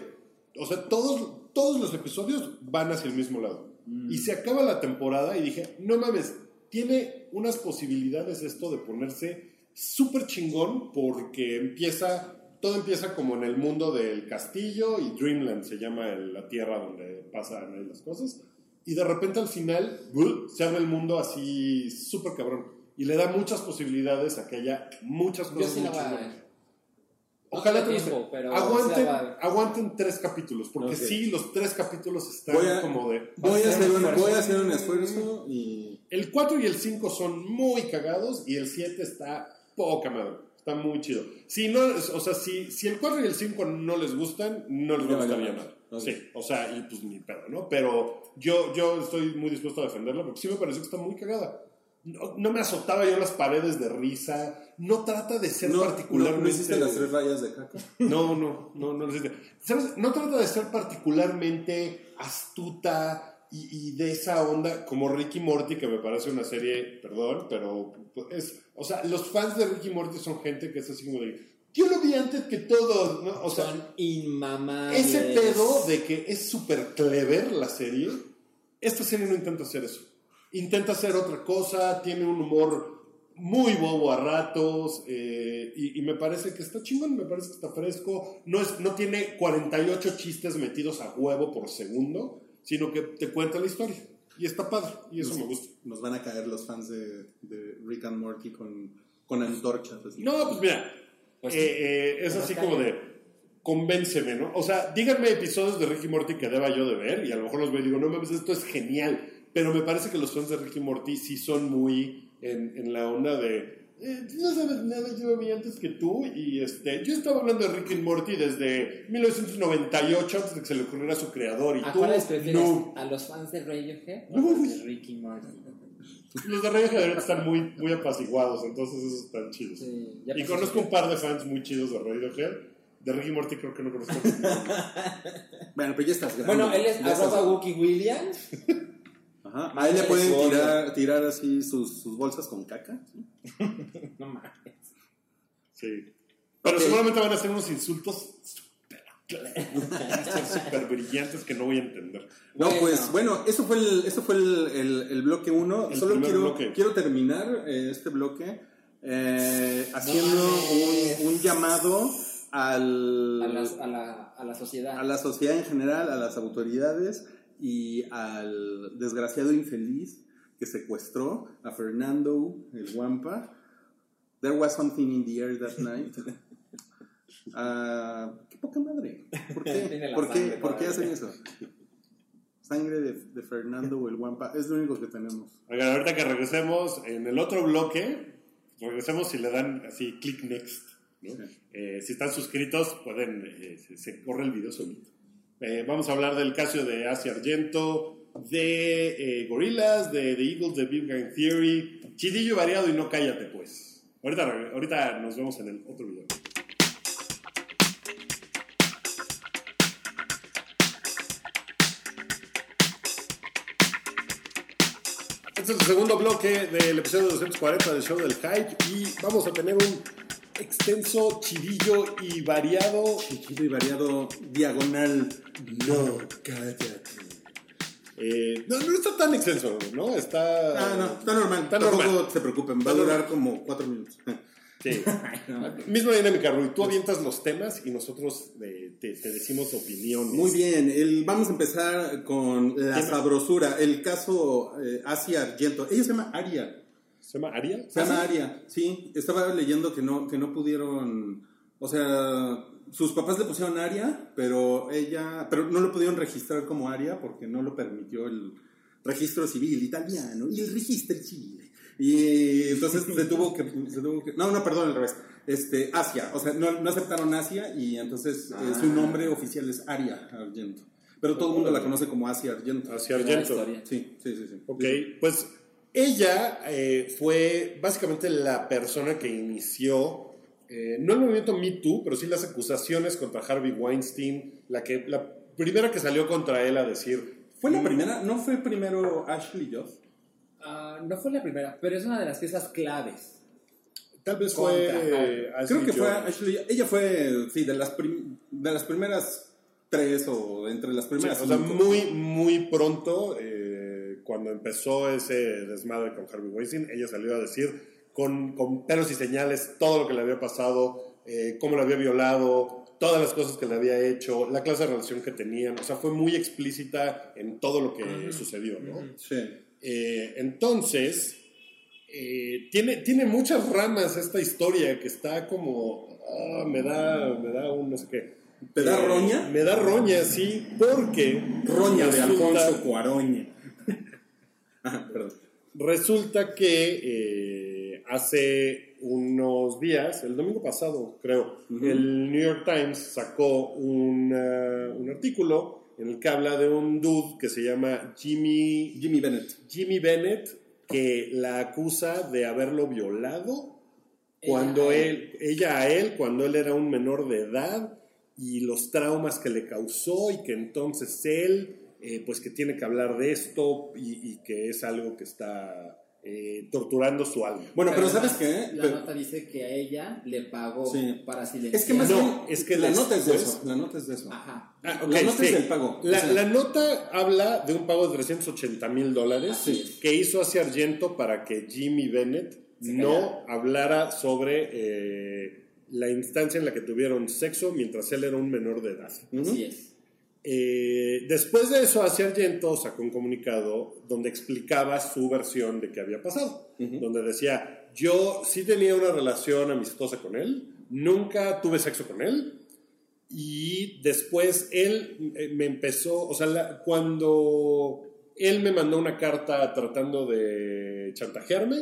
O sea, todos, todos los episodios van hacia el mismo lado. Y se acaba la temporada y dije, no mames, tiene unas posibilidades esto de ponerse súper chingón porque empieza, todo empieza como en el mundo del castillo y Dreamland se llama el- la tierra donde pasan ahí las cosas. Y de repente al final ¡buh! se abre el mundo así súper cabrón. Y le da muchas posibilidades a que haya muchas Yo cosas sí muy la voy a chingonas. ver. Ojalá te guste. tiempo, pero aguanten, aguanten tres capítulos, porque Ok. sí, los tres capítulos están Voy a- como de... Voy a, hacer un, esfuerzo. voy a hacer un esfuerzo y... El 4 y el 5 son muy cagados y el 7 está poca madre. Está muy chido. Si no, o sea, si, si el 4 y el 5 no les gustan, no les Ya gustaría valió nada. Sí, o sea, y pues ni pedo, ¿no? Pero yo, yo estoy muy dispuesto a defenderla porque sí me pareció que está muy cagada. No, no me azotaba yo las paredes de risa. No trata de ser ¿No, particularmente. ¿no hiciste las tres rayas de caca? No, no, no, no lo hiciste. ¿Sabes? No trata de ser particularmente astuta y, y de esa onda como Ricky Morty, que me parece una serie, perdón, pero es, o sea, los fans de Ricky Morty son gente que es así como de, yo lo vi antes que todos, ¿no? O sea, Son inmamables. ese pedo de que es súper clever la serie, esta serie no intenta hacer eso. Intenta hacer otra cosa, tiene un humor muy bobo a ratos eh, y, y me parece que está chingón, me parece que está fresco. No, es, no tiene 48 chistes metidos a huevo por segundo, sino que te cuenta la historia. Y está padre, y eso Nos- me gusta. Nos van a caer los fans de, de Rick and Morty con, con antorchas. así. No, pues mira, Pues eh, eh, es Nos así como de convénceme, ¿no? O sea, díganme episodios de Ricky Morty que deba yo de ver y a lo mejor los veo y digo, no mames, esto es genial. Pero me parece que los fans de Ricky Morty sí son muy en, en la onda de. eh, tú no sabes nada, yo lo vi antes que tú. Y este, yo estaba hablando de Ricky Morty desde 1998, antes de que se le ocurriera a su creador. Y ¿A tú, cuáles prefieres? no. ¿A los fans de Radiohead o No. de Ricky Martin? Los de Radiohead están muy, muy apaciguados, entonces esos están chidos. Sí, Y conozco un par de fans muy chidos de Radiohead. De Ricky Morty creo que no conozco. Bueno, pero ya estás grande. Bueno, él es Ya estás- arroba Wookie Williams. Ajá. A él le pueden tirar, tirar así sus, sus bolsas con caca. No mames. Sí. Pero seguramente van a ser unos insultos súper claros, súper brillantes que no voy a entender. No, Bueno. pues bueno, eso fue el, eso fue el, el, el bloque 1. El Solo primer quiero, bloque. quiero terminar eh, este bloque eh, haciendo un, un llamado al, A, las- a, la, a la sociedad. a la sociedad en general, a las autoridades y al desgraciado infeliz que secuestró a Fernando el Guampa. There was something in the air that night. Ah, qué poca madre. ¿Por qué, ¿Por qué, sangre ¿por qué hacen eso? Sangre de, de Fernando el Guampa. Es lo único que tenemos. Oigan, ahorita que regresemos en el otro bloque, regresemos y le dan así click next. ¿no? Sí. Eh, si están suscritos, pueden, eh, se, se corre el video solito. Eh, vamos a hablar del caso de Asia Argento, de eh, de The Eagles, de Big Bang Theory. Chidillo variado y no cállate, pues. Ahorita, ahorita nos vemos en el otro video. Este es el segundo bloque del episodio 240 del show del hype y vamos a tener un extenso, chidillo y variado. Chido y variado diagonal. No, cállate. Eh, no, no está tan extenso, ¿no? Está. Ah, no, está normal. Está Tampoco normal. se preocupen, va a durar como cuatro minutos. Sí. Misma dinámica, Rui. Tú avientas los temas y nosotros eh, te, te decimos opiniones. Muy bien, el, vamos a empezar con la sabrosura. El caso eh, Asia Argento. Ella se llama Aria. ¿Se llama Aria? Se llama Aria, sí. Estaba leyendo que no, que no pudieron. O sea, sus papás le pusieron Aria, pero ella. Pero no lo pudieron registrar como Aria porque no lo permitió el registro civil italiano y el registro civil. Y entonces se tuvo que, se tuvo que- No, no, perdón, al revés. Este, Asia. O sea, no, no aceptaron Asia y entonces eh, Ah. su nombre oficial es Aria Argento. Pero todo el mundo la conoce como Asia Argento. Buena Argento. Sí, sí, sí. sí. Ok, pues ella eh, fue básicamente la persona que inició, eh, no el movimiento Me Too, pero sí las acusaciones contra Harvey Weinstein, la, que, la primera que salió contra él a decir... Fue la primera, ¿no fue primero Ashley Judd? Ah, no fue la primera, pero es una de las piezas claves. Tal vez fue... Eh, Creo Ashley que fue. Ashley. Ella fue, sí, de las, prim- de las primeras tres o entre las Sí, primeras. o sea, muy, muy pronto, eh, cuando empezó ese desmadre con Harvey Weinstein, ella salió a decir con, con pelos y señales todo lo que le había pasado, eh, cómo la había violado, todas las cosas que le había hecho, la clase de relación que tenían. O sea, fue muy explícita en todo lo que sucedió, ¿no? Sí. Eh, entonces, eh, tiene, tiene muchas ramas esta historia que está como... ah, me da, me da un no sé qué. ¿Te da Eh, roña? Me da roña, sí, porque Roña de Alfonso Cuaroña. Perdón. Resulta que eh, hace unos días, el domingo pasado creo, el New York Times sacó una- un artículo en el que habla de un dude que se llama Jimmy, Jimmy Bennett. Jimmy Bennett, que la acusa de haberlo violado cuando a él, ella a él, cuando él era un menor de edad y los traumas que le causó y que entonces él, eh, pues que tiene que hablar de esto y, y que es algo que está eh, torturando su alma. Bueno, pero, ¿sabes qué? La Pero- nota dice que a ella le pagó Sí. para silenciar. es que más No, bien, es que la nota es de después- eso. La nota es de eso. Ajá. Ah, La nota sí. es del pago. La, O sea- la nota habla de un pago de 380 mil dólares es. que hizo hacia Argento para que Jimmy Bennett no hablara sobre eh, la instancia en la que tuvieron sexo mientras él era un menor de edad. Así es. Eh, después de eso, hacia Argento sacó un comunicado donde explicaba su versión de qué había pasado. Donde decía, yo sí tenía una relación amistosa con él, nunca tuve sexo con él, y después él eh, me empezó, o sea, la- cuando él me mandó una carta tratando de chantajearme,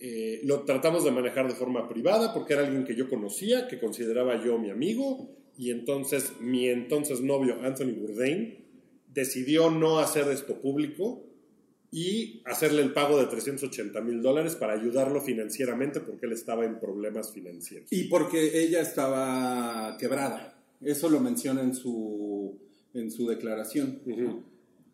eh, lo tratamos de manejar de forma privada porque era alguien que yo conocía, que consideraba yo mi amigo, y entonces mi entonces novio Anthony Bourdain decidió no hacer esto público y hacerle el pago de 380 mil dólares para ayudarlo financieramente porque él estaba en problemas financieros. Y porque ella estaba quebrada. Eso lo menciona en su, en su declaración. Ujú.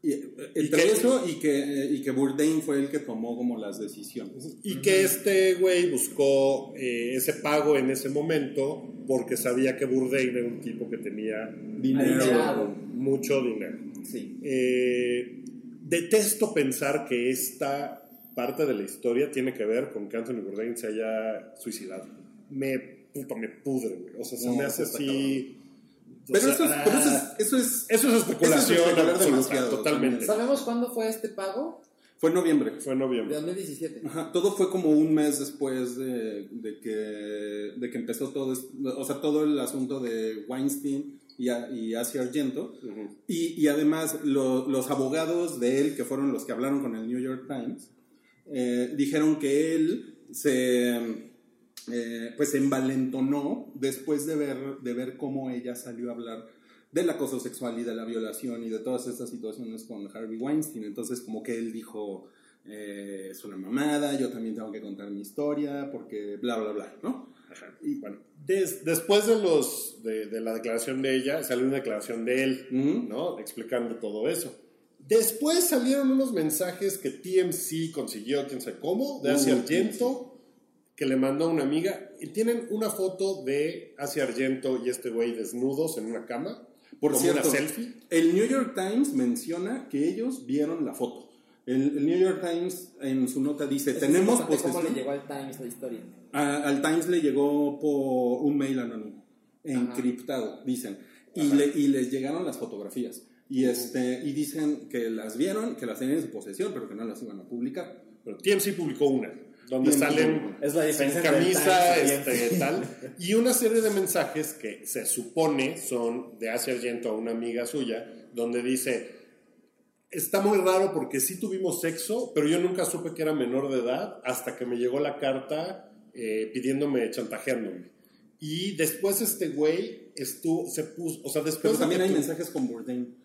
Y, eh, entre que- eso y que, y que Bourdain fue el que tomó como las decisiones. Y que este güey buscó eh, ese pago en ese momento porque sabía que Bourdain era un tipo que tenía Dinero. Mucho dinero. Sí. Eh, detesto pensar que esta parte de la historia tiene que ver con que Anthony Bourdain se haya suicidado. Me, puta, me pudre, güey. O sea, se No, me hace así... o Pero sea, eso es, pero eso es, eso es- eso es especulación eso es especular absoluta, totalmente. ¿Sabemos cuándo fue este pago? Fue en noviembre. Fue en De noviembre. 2017. Ajá, todo fue como un mes después de, de que, de que empezó todo, o sea, todo el asunto de Weinstein y, a- y Asia Argento. Ujú. Y, y además lo- los abogados de él, que fueron los que hablaron con el New York Times, eh, dijeron que él se, eh, pues se envalentonó después de ver, de ver cómo ella salió a hablar del acoso sexual y de la violación y de todas estas situaciones con Harvey Weinstein. Entonces como que él dijo, eh, es una mamada, yo también tengo que contar mi historia porque bla, bla, bla, ¿no? Ajá. Y bueno, des- después de, los, de, de la declaración de ella, salió una declaración de él, Ujú. ¿no? Explicando todo eso. Después salieron unos mensajes que TMC consiguió, quién sabe cómo, de Asia Uh, Argento, que le mandó a una amiga. Y tienen una foto de Asia Argento y este güey desnudos en una cama. Por como cierto, una selfie. el New York Times menciona que ellos vieron la foto. El, el New York Times en su nota dice, Es tenemos importante ¿Cómo le posesión. llegó al Times la historia? A- al Times le llegó por un mail anónimo, encriptado, dicen. Y, Ajá. le- y les llegaron las fotografías. Y, este, y dicen que las vieron, que las tenían en su posesión, pero que no las iban a publicar. Pero TMC publicó una, donde salen. Es la el camisa, este, tal, y una serie de mensajes que se supone son de Asia Argento a una amiga suya, donde dice, está muy raro porque sí tuvimos sexo, pero yo nunca supe que era menor de edad hasta que me llegó la carta eh, pidiéndome, chantajeándome. Y después este güey estuvo, se puso, o sea, después... Pero de también que hay tu- mensajes con Bourdain.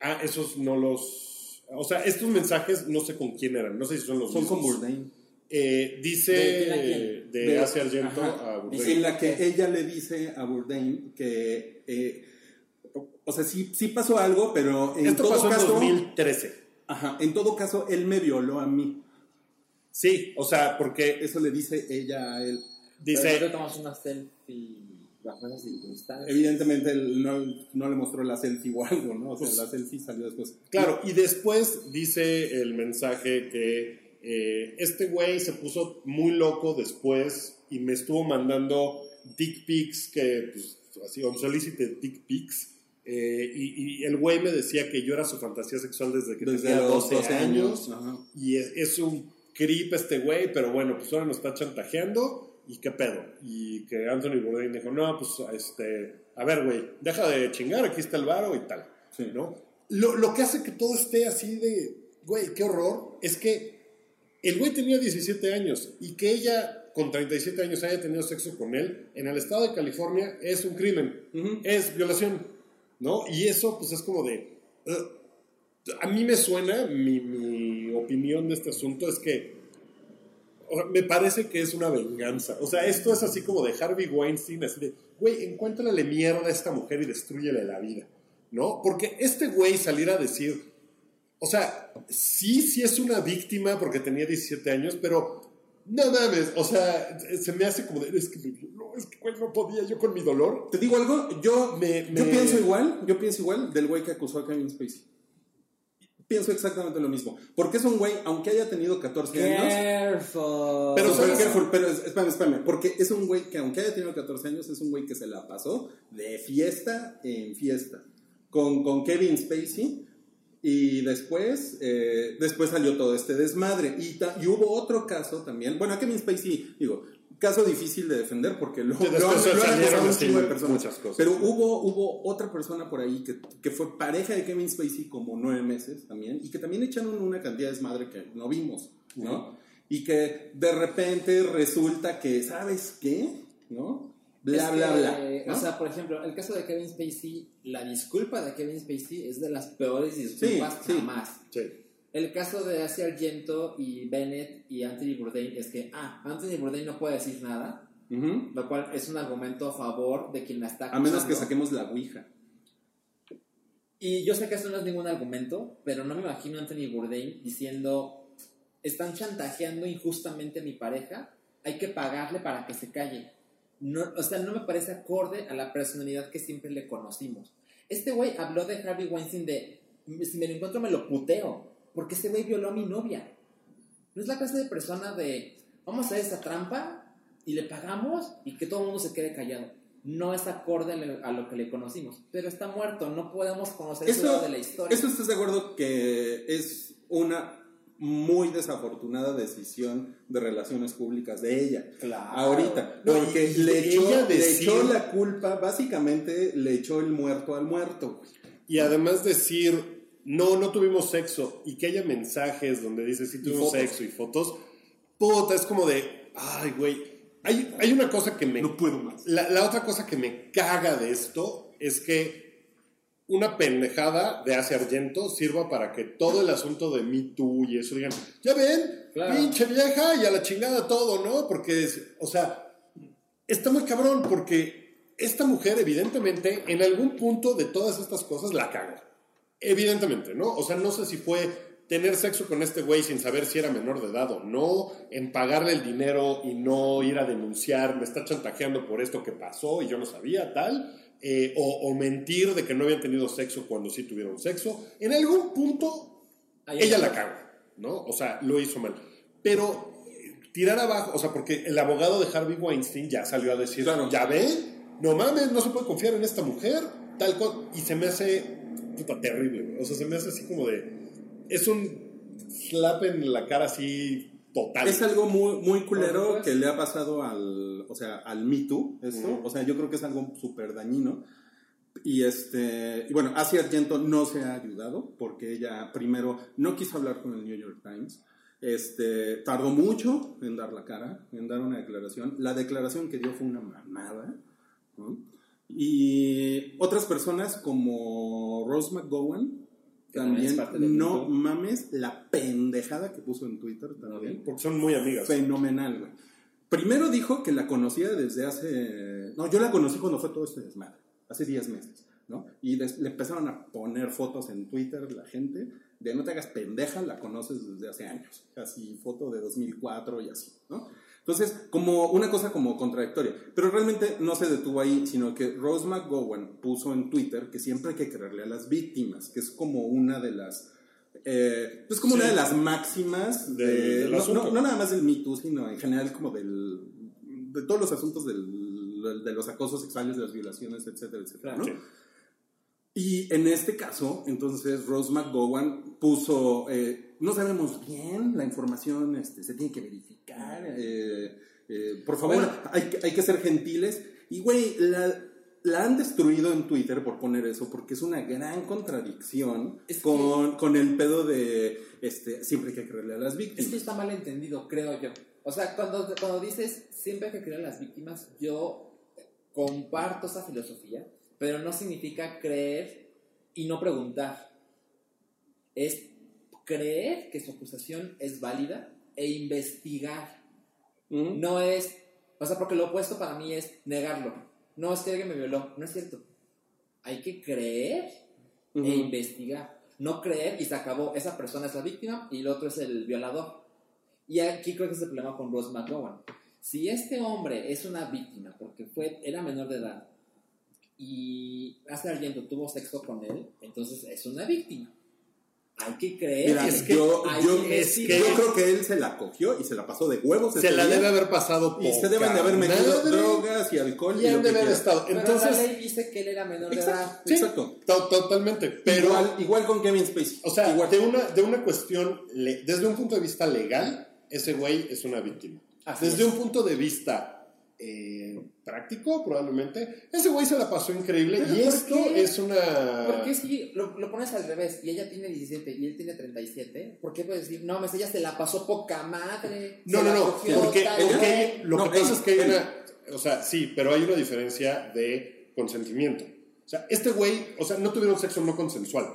Ah, esos no los... O sea, estos mensajes no sé con quién eran, no sé si son los Son con mismos. Bourdain. Eh, dice ¿De de, Asia Argento Ajá. a Bourdain. En la que ella le dice a Bourdain que... eh, o sea, sí, sí pasó algo, pero en Esto todo pasó caso... en 2013. Ajá, en todo caso, él me violó a mí. Sí, o sea, porque Eso le dice ella a él. Pero dice, tomas una selfie bajo esas circunstancias. Evidentemente él no, no le mostró la selfie o algo, ¿no? O sea, Pues- la selfie salió después. claro, y después dice el mensaje que eh, este güey se puso muy loco después y me estuvo mandando dick pics, que pues así, unsolicited dick pics. eh, y, y el güey me decía que yo era su fantasía sexual desde que Desde tenía los 12, 12 años. años. Y es, es un creep este güey, pero bueno, pues ahora nos está chantajeando ¿y qué pedo? Y que Anthony Bourdain dijo, no, pues, este, a ver, güey, deja de chingar, aquí está el varo y tal, Sí. ¿no? Lo, lo que hace que todo esté así de, güey, qué horror, es que el güey tenía 17 años y que ella con 37 años haya tenido sexo con él en el estado de California es un crimen, es violación, ¿no? Y eso pues es como de... "Ugh". a mí me suena, mi, mi opinión de este asunto es que me parece que es una venganza. O sea, esto es así como de Harvey Weinstein, así de, güey, encuéntrale mierda a esta mujer y destruyele la vida, ¿no? Porque este güey salir a decir, o sea, sí, sí es una víctima porque tenía 17 años, pero no mames, o sea, se me hace como de, es que, no, es que güey, no podía yo con mi dolor. Te digo algo, yo, Me- yo me- pienso igual, yo pienso igual del güey que acusó a Kevin Spacey. Pienso exactamente lo mismo. Porque es un güey, aunque haya tenido 14 años. Careful. Pero, ¿sabes? careful, pero es- espérame, espérame. Porque es un güey que, aunque haya tenido 14 años, es un güey que se la pasó de fiesta en fiesta. Con, con Kevin Spacey. Y después, eh, después salió todo este desmadre. Y, ta- y hubo otro caso también. Bueno, a Kevin Spacey, digo, caso difícil de defender porque lo, lo, lo salieron un de personas. muchas cosas. Pero hubo, hubo otra persona por ahí que, que fue pareja de Kevin Spacey como nueve meses también. Y que también echaron una cantidad de desmadre que no vimos, ¿no? Y que de repente resulta que, ¿sabes qué? ¿No? Bla, Es bla, que, bla. ¿no? O sea, por ejemplo, el caso de Kevin Spacey, la disculpa de Kevin Spacey es de las peores disculpas Sí, sí. jamás. Sí. El caso de Asia Argento y Bennett y Anthony Bourdain es que, ah, Anthony Bourdain no puede decir nada, Ujú. lo cual es un argumento a favor de quien la está A menos que acusando. saquemos la Ouija. Y yo sé que eso no es ningún argumento, pero no me imagino a Anthony Bourdain diciendo, están chantajeando injustamente a mi pareja, hay que pagarle para que se calle. No, o sea, no me parece acorde a la personalidad que siempre le conocimos. Este güey habló de Harvey Weinstein de, si me lo encuentro me lo puteo, porque este güey violó a mi novia. No es la clase de persona de, vamos a hacer esta trampa y le pagamos y que todo el mundo se quede callado. No es acorde a lo- que le conocimos, pero está muerto, no podemos conocer Eso- de la historia. ¿Eso estás de acuerdo que es una muy desafortunada decisión de relaciones públicas de ella? Claro. Ahorita, porque le, echó, ella le echó la culpa, básicamente le echó el muerto al muerto. Y además decir, no, no tuvimos sexo, y que haya mensajes donde dice, sí tuvimos sexo y fotos, puta, es como de, ay, güey. Hay, hay una cosa que me... No puedo más. La, la otra cosa que me caga de esto es que una pendejada de Asia Argento sirva para que todo el asunto de Me Too y eso digan, ya ven, Claro. pinche vieja y a la chingada todo, ¿no? Porque, es, o sea, está muy cabrón porque esta mujer evidentemente en algún punto de todas estas cosas la caga. Evidentemente, ¿no? O sea, no sé si fue tener sexo con este güey sin saber si era menor de edad o no, en pagarle el dinero y no ir a denunciar, me está chantajeando por esto que pasó y yo no sabía, tal, eh, o, o mentir de que no habían tenido sexo cuando sí tuvieron sexo. En algún punto Ahí ella la cagó, ¿no? O sea, lo hizo mal. Pero eh, tirar abajo, o sea, porque el abogado de Harvey Weinstein ya salió a decir, Claro. ya ven, no mames, no se puede confiar en esta mujer, tal cosa, y se me hace puta terrible, güey. o sea, se me hace así como de, es un slap en la cara así total. Es algo muy, muy culero que le ha pasado al, o sea, al Me Too, esto. O sea, yo creo que es algo súper dañino. Y este, y bueno, Asia Argento no se ha ayudado porque ella primero no quiso hablar con el New York Times. Este, tardó mucho en dar la cara, en dar una declaración. La declaración que dio fue una mamada. ¿no? Y otras personas como Rose McGowan también no mames la pendejada que puso en Twitter también. Porque son muy amigas. Fenomenal, güey. Primero dijo que la conocía desde hace... No, yo la conocí cuando fue todo este desmadre, hace 10 meses, ¿no? Y des- le empezaron a poner fotos en Twitter la gente de no te hagas pendeja, la conoces desde hace años. Así, foto de 2004 y así, ¿no? Entonces, como una cosa como contradictoria. Pero realmente no se detuvo ahí, sino que Rose McGowan puso en Twitter que siempre hay que creerle a las víctimas, que es como una de las... Eh, es como Sí. una de las máximas de, Del- del no, no- no nada más del Me Too, sino en general como del, de todos los asuntos del, de los acosos sexuales, de las violaciones, etcétera, etcétera, ¿no? Sí. Y en este caso, entonces Rose McGowan puso, eh, no sabemos bien, la información este, se tiene que verificar, eh, Eh, por favor, hay, que- hay que ser gentiles. Y, güey, la, la han destruido en Twitter por poner eso, porque es una gran contradicción Es que- con, con el pedo de este, siempre hay que creerle a las víctimas. está mal entendido, creo yo. O sea, cuando, cuando dices siempre hay que creer a las víctimas, yo comparto esa filosofía, pero no significa creer y no preguntar. Es creer que su acusación es válida e investigar. No es, o sea, porque lo opuesto para mí es negarlo. No es que alguien me violó, no es cierto. Hay que creer e investigar. No creer y se acabó. Esa persona es la víctima y el otro es el violador. Y aquí creo que es el problema con Ross McGowan. Si este hombre es una víctima porque fue, era menor de edad y hace Argento tuvo sexo con él, entonces es una víctima. Hay que creer. Mira, es que yo, hay yo- que es que- yo creo que él se la cogió y se la pasó de huevos. Se la día, debe haber pasado Y se deben de haber metido drogas y alcohol. Y han lo de haber estado. Pero la Entonces, ley dice que él era menor de edad. Exacto, Sí. exacto. to- totalmente. Pero, igual, igual con Kevin Spacey. o sea, igual. de una, de una cuestión, desde un punto de vista legal, ese güey es una víctima. Así Desde es. un punto de vista eh, práctico, probablemente, ese güey se la pasó increíble. ¿Pero Y esto qué? es una. Porque si lo, lo pones al revés y ella tiene 17 y él tiene 37, ¿por qué puedes decir, no, pues ella se la pasó poca madre? No, no, no, porque, güey"? lo No, que pasa es que hay una, o sea, sí, pero hay una diferencia de consentimiento. O sea, este güey, o sea, no tuvieron sexo no consensual.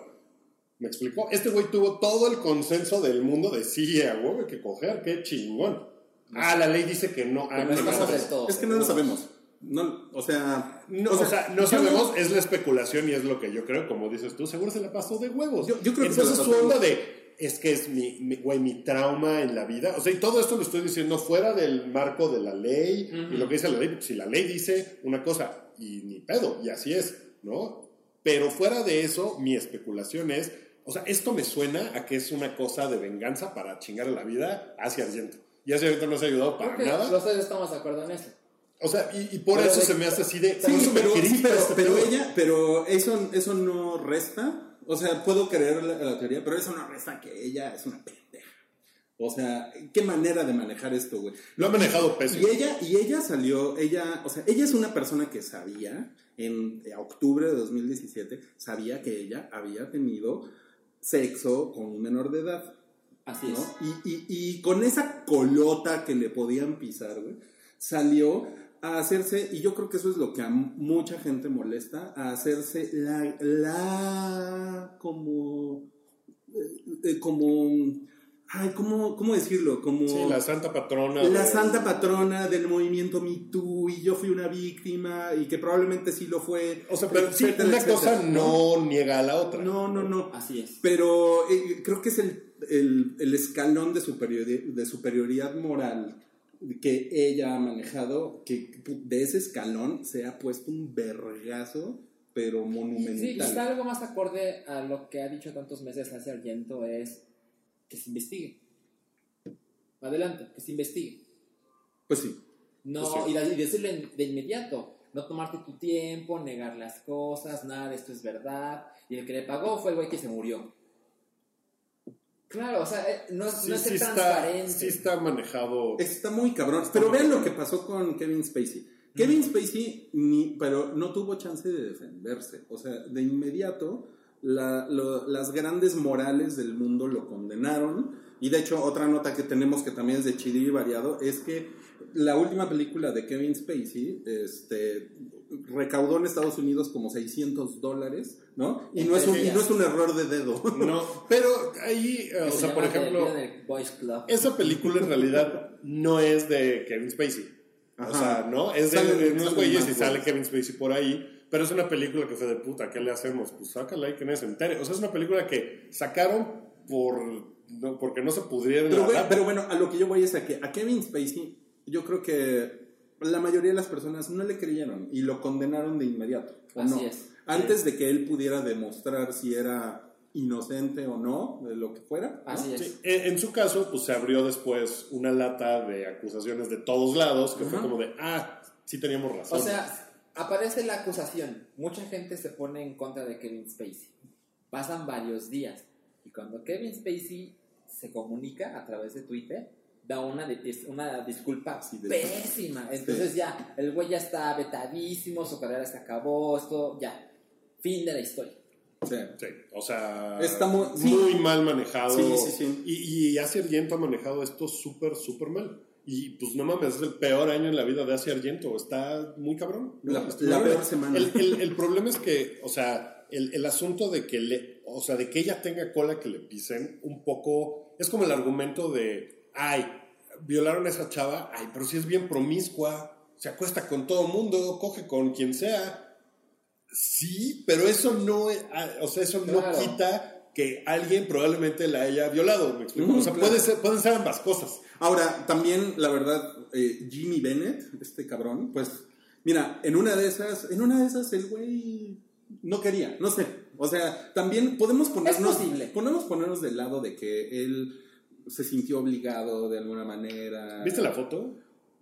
¿Me explicó? Este güey tuvo todo el consenso del mundo de sí, a huevo hay que coger, qué chingón. Ah, la ley dice que no. Ah, no del todo. Es que no lo sabemos. No, o sea, No, o sea, no sabemos, es la especulación y es lo que yo creo, como dices tú, seguro se la pasó de huevos. Yo- yo creo que se Entonces su onda de, es que es mi, mi, güey, mi trauma en la vida, o sea, y todo esto lo estoy diciendo fuera del marco de la ley y lo que dice la ley, si la ley dice una cosa y ni pedo, y así es, ¿no? Pero fuera de eso, mi especulación es, o sea, esto me suena a que es una cosa de venganza para chingar a la vida hacia Argento. Y hacia Argento no se ha ayudado para Creo nada. los tres estamos de acuerdo en eso. O sea, y, y por Pero eso de- se me hace así de... Sí, pero, sí, grita pero, este pero ella, pero eso, eso no resta. O sea, puedo creer la, la teoría, pero eso no resta que ella es una pendeja. O sea, qué manera de manejar esto, güey. Lo ha manejado Y pésimo. ella, y ella salió, ella, o sea, ella es una persona que sabía, en octubre de 2017, sabía que ella había tenido sexo con un menor de edad. Así ¿no? es. Y, y- y con esa colota que le podían pisar, güey, salió a hacerse, y yo creo que eso es lo que a mucha gente molesta, a hacerse la, la, como, eh, eh, como, ay, ¿cómo, cómo decirlo? Como... Sí, la santa patrona. La de- santa patrona del movimiento Me Too y yo fui una víctima y que probablemente sí lo fue. O sea, pero sí, etcétera, una etcétera, cosa no niega a la otra. No, no, no. Así es. Pero eh, creo que es el, el- el escalón de, superiori- de superioridad moral que ella ha manejado, que de ese escalón se ha puesto un vergazo, pero Sí, monumental. quizá algo más acorde a lo que ha dicho tantos meses hace Argento es que se investigue. Adelante, que se investigue. Pues sí. No, Pues sí. y decirle de inmediato, no tomarte tu tiempo, negar las cosas, nada de esto es verdad. Y el que le pagó fue el güey que se murió. Claro, o sea, eh, no, Sí, no es sí está, transparente. sí está manejado. Está muy cabrón. Pero vean lo que pasó con Kevin Spacey. Kevin Spacey, ni, pero no tuvo chance de defenderse. O sea, de inmediato, la- lo- las grandes morales del mundo lo condenaron. Y de hecho, otra nota que tenemos que también es de chido y variado es que la última película de Kevin Spacey este, recaudó en Estados Unidos como 600 dólares, ¿no? Y no, es un, y no es un error de dedo. No, pero ahí, eh, o Se sea, por ejemplo, esa película en realidad no es de Kevin Spacey. O sea, ¿no? Es de, Sale- de unos sale güeyes y sale. Kevin Spacey por ahí. Pero es una película que fue de puta, ¿qué le hacemos? Pues sácala y que nadie se entere. O sea, es una película que sacaron por, no, porque no se pudrieron. Pero, pero bueno, a lo que yo voy es a que a Kevin Spacey, yo creo que la mayoría de las personas no le creyeron y lo condenaron de inmediato. ¿o Así no? es. Antes de que él pudiera demostrar si era inocente o no, de lo que fuera. ¿no? Así es. Sí, en, su caso, pues se abrió después una lata de acusaciones de todos lados, que fue como de, ah, sí teníamos razón. O sea, aparece la acusación. Mucha gente se pone en contra de Kevin Spacey. Pasan varios días. Y cuando Kevin Spacey se comunica a través de Twitter, da una, una disculpa Sí, pésima. Entonces ya, el güey ya está vetadísimo, su carrera se acabó, esto ya. Fin de la historia. Sí. Sí, o sea, Está muy- sí. muy mal manejado. Sí, sí, sí. Y, y Asia Argento ha manejado esto súper, súper mal. Y pues no mames, es el peor año en la vida de Asia Argento. Está muy cabrón. La- la peor semana. El, el- el problema es que, o sea, el, el asunto de que le, o sea, de que ella tenga cola que le pisen, un poco, es como el argumento de, ay, violaron a esa chava, ay, pero si es bien promiscua, se acuesta con todo mundo, coge con quien sea. Sí, pero eso no, ah, o sea, eso no quita que alguien probablemente la haya violado, ¿me explico? Ujú, o sea, claro. puede ser, pueden ser ambas cosas. Ahora, también, la verdad, eh, Jimmy Bennett, este cabrón, pues, mira, en una de esas, en una de esas el güey no quería, no sé. O sea, también podemos ponernos, posible. podemos ponernos del lado de que él se sintió obligado de alguna manera. ¿Viste la foto?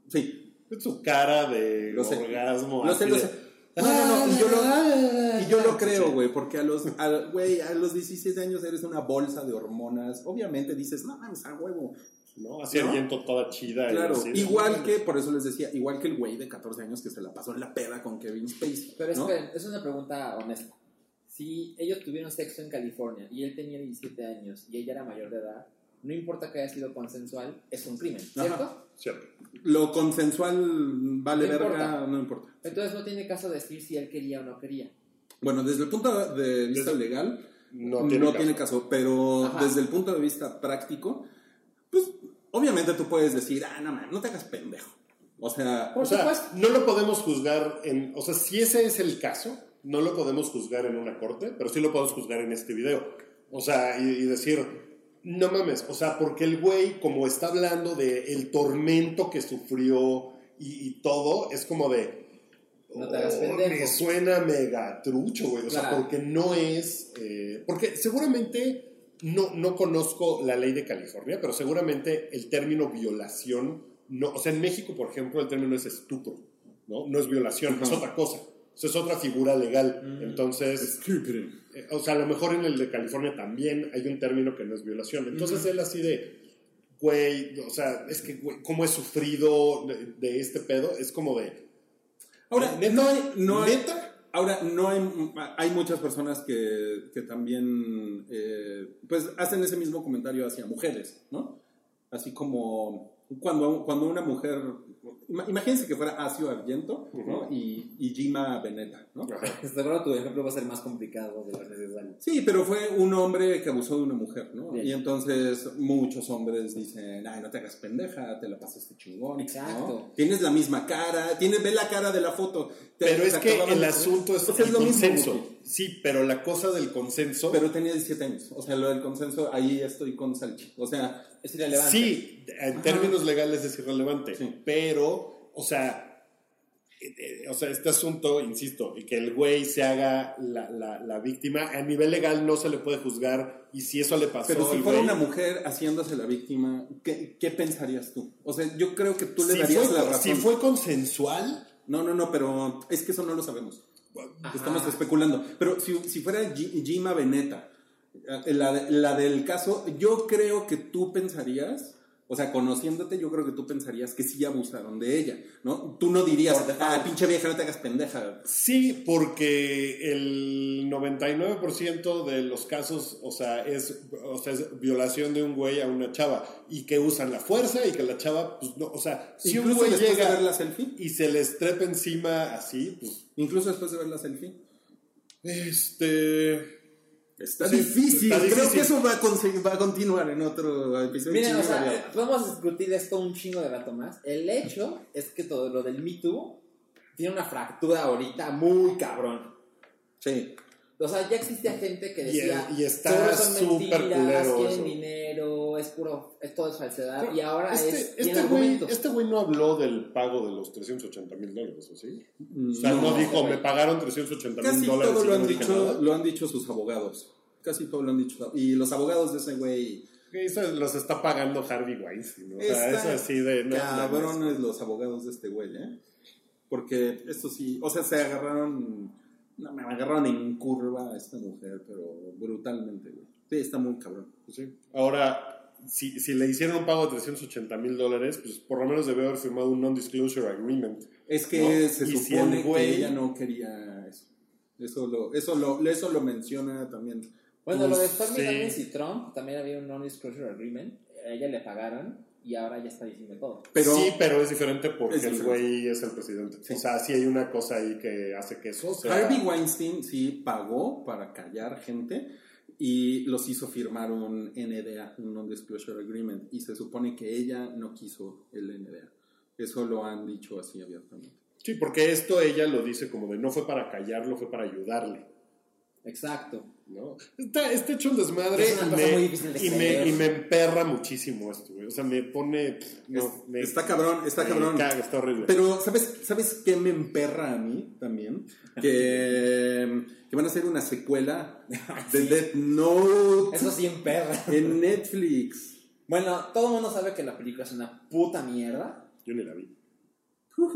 Sí, ¿Viste su cara de Lo sé. orgasmo? lo sé, lo de- sé. No, no, no, y yo lo, y yo lo creo, güey, porque a los, a, güey, a los 17 años eres una bolsa de hormonas. Obviamente dices, no mames, a huevo. ¿no? Así ¿No? Argento toda chida. Claro, igual que, por eso les decía, igual que el güey de 14 años que se la pasó en la peda con Kevin Spacey. Pero ¿no? esperen, es una pregunta honesta. Si ellos tuvieron sexo en California y él tenía 17 años y ella era mayor de edad, no importa que haya sido consensual, es un crimen, ¿cierto? Ajá. Cierto. Lo consensual vale No verga, importa. no importa. Entonces no tiene caso decir si él quería o no quería. Bueno, desde el punto de vista Desde- legal, No no, tiene tiene, caso. caso. pero Ajá. desde el punto de vista práctico, pues obviamente tú puedes decir, ah, no mames, no te hagas pendejo. O sea, Por O sea, supuesto. no lo podemos juzgar en. O sea, si ese es el caso, no lo podemos juzgar en una corte, pero sí lo podemos juzgar en este video. O sea, y, y decir, no mames, o sea, porque el güey, como está hablando de el tormento que sufrió y, y todo, es como de. No te hagas "Oh, pendejo". Me suena mega trucho, güey. O sea, porque no es. eh, porque seguramente. No, no conozco la ley de California, pero seguramente el término violación, no, o sea, en México, por ejemplo, el término es estupro, ¿no? No es violación, es otra cosa. Eso es otra figura legal. Mm. Entonces, eh, o sea, a lo mejor en el de California también hay un término que no es violación. Entonces él así de, güey, o sea, es que, güey, ¿cómo he sufrido de, de este pedo? Es como de, ahora, ¿neta? no hay, no hay- ¿Neta? Ahora, no hay, hay muchas personas que, que también eh, pues hacen ese mismo comentario hacia mujeres, ¿no? Así como cuando, cuando una mujer, imagínense que fuera Asio Argento ¿no? Y, y Jima Beneta, ¿no? Seguro tu ejemplo va a ser más complicado de lo necesario. Sí, pero fue un hombre que abusó de una mujer, ¿no? Bien. Y entonces muchos hombres dicen, ay, no te hagas pendeja, te la pasaste chingón. ¿no? Exacto. Tienes la misma cara, tienes, ve la cara de la foto. Te- Pero es que el asunto es O sea, el lo mismo, consenso. Sí, pero la cosa del consenso... Pero tenía 17 años. O sea, lo del consenso, ahí estoy con Salchi. O sea, Es irrelevante. Sí, en términos legales es irrelevante, Sí. pero, o sea, eh, eh, o sea, este asunto, insisto, y que el güey se haga la, la- la víctima, a nivel legal no se le puede juzgar, y si eso le pasó pero si fuera güey- una mujer haciéndose la víctima, ¿qué, qué pensarías tú? O sea, yo creo que tú le si darías fue, la razón. si fue consensual, No, no, no, pero es que eso no lo sabemos. Estamos especulando. Pero si, si fuera Gima Beneta, eh, la, la del caso, yo creo que tú pensarías, o sea, conociéndote, yo creo que tú pensarías que sí abusaron de ella, ¿no? Tú no dirías, ah, pinche vieja, no te hagas pendeja. sí, porque el 99% de los casos, o sea, es, o sea, es violación de un güey a una chava, y que usan la fuerza, y que la chava, pues no, o sea, si un Incluso güey después de llega... ver la selfie. y se les trepa encima así, pues. Incluso después de ver la selfie. Este. Está Sí, difícil. está Creo difícil. que eso va a, conseguir- va a continuar en otro episodio. Miren, o sea, variado. vamos a discutir esto un chingo de rato más. El hecho es que todo lo del Me Too tiene una fractura ahorita muy cabrón. Sí. O sea, ya existía gente que Y- decía, y está "Seguro son súper mentiras, culero quieren eso". dinero, es puro, es todo es falsedad. y ahora este, es, este, güey, este güey no habló del pago de los 380 mil dólares, ¿o sí? O sea, No, no, dijo, me pagaron 380 mil Casi dólares. todo y lo han, no dicho, lo han dicho sus abogados. Casi todo lo han dicho. Y los abogados de ese güey. Eso los está pagando Harvey Weinstein. O sea, Está es así de. no, cabrones los abogados de este güey, ¿eh? Porque esto sí. O sea, se agarraron. No, me agarraron en curva a esta mujer, pero brutalmente, güey. Sí, está muy cabrón. Pues sí. Ahora, si, si le hicieron un pago de 380 mil dólares, pues por lo menos debe haber firmado un non-disclosure agreement. Es que ¿No? se Y supone güey- que ella no quería eso. Eso lo, eso lo, eso lo menciona también. Bueno, lo de Pues, Stormy sí. Daniels y Trump también había un non-disclosure agreement. A ella le pagaron y ahora ya está diciendo todo. Pero sí, pero es diferente porque Es el güey es el presidente. Sí. O sea, sí hay una cosa ahí que hace que eso sea... Harvey Weinstein sí pagó para callar gente y los hizo firmar un NDA, un Non-Disclosure Agreement, y se supone que ella no quiso el NDA. Eso lo han dicho así abiertamente. Sí, porque esto ella lo dice como de no fue para callarlo, fue para ayudarle. Exacto. ¿No? Está, está hecho un desmadre Es una y me- muy difícil de y, me, y me emperra muchísimo esto, güey. O sea, me pone... No, me- está cabrón, está cabrón. caga, está horrible. Pero, ¿sabes, ¿sabes qué me emperra a mí también? Que, que van a hacer una secuela de Death Note Eso sí, en perra. en Netflix. Bueno, todo el mundo sabe que la película es una puta mierda. Yo ni la vi.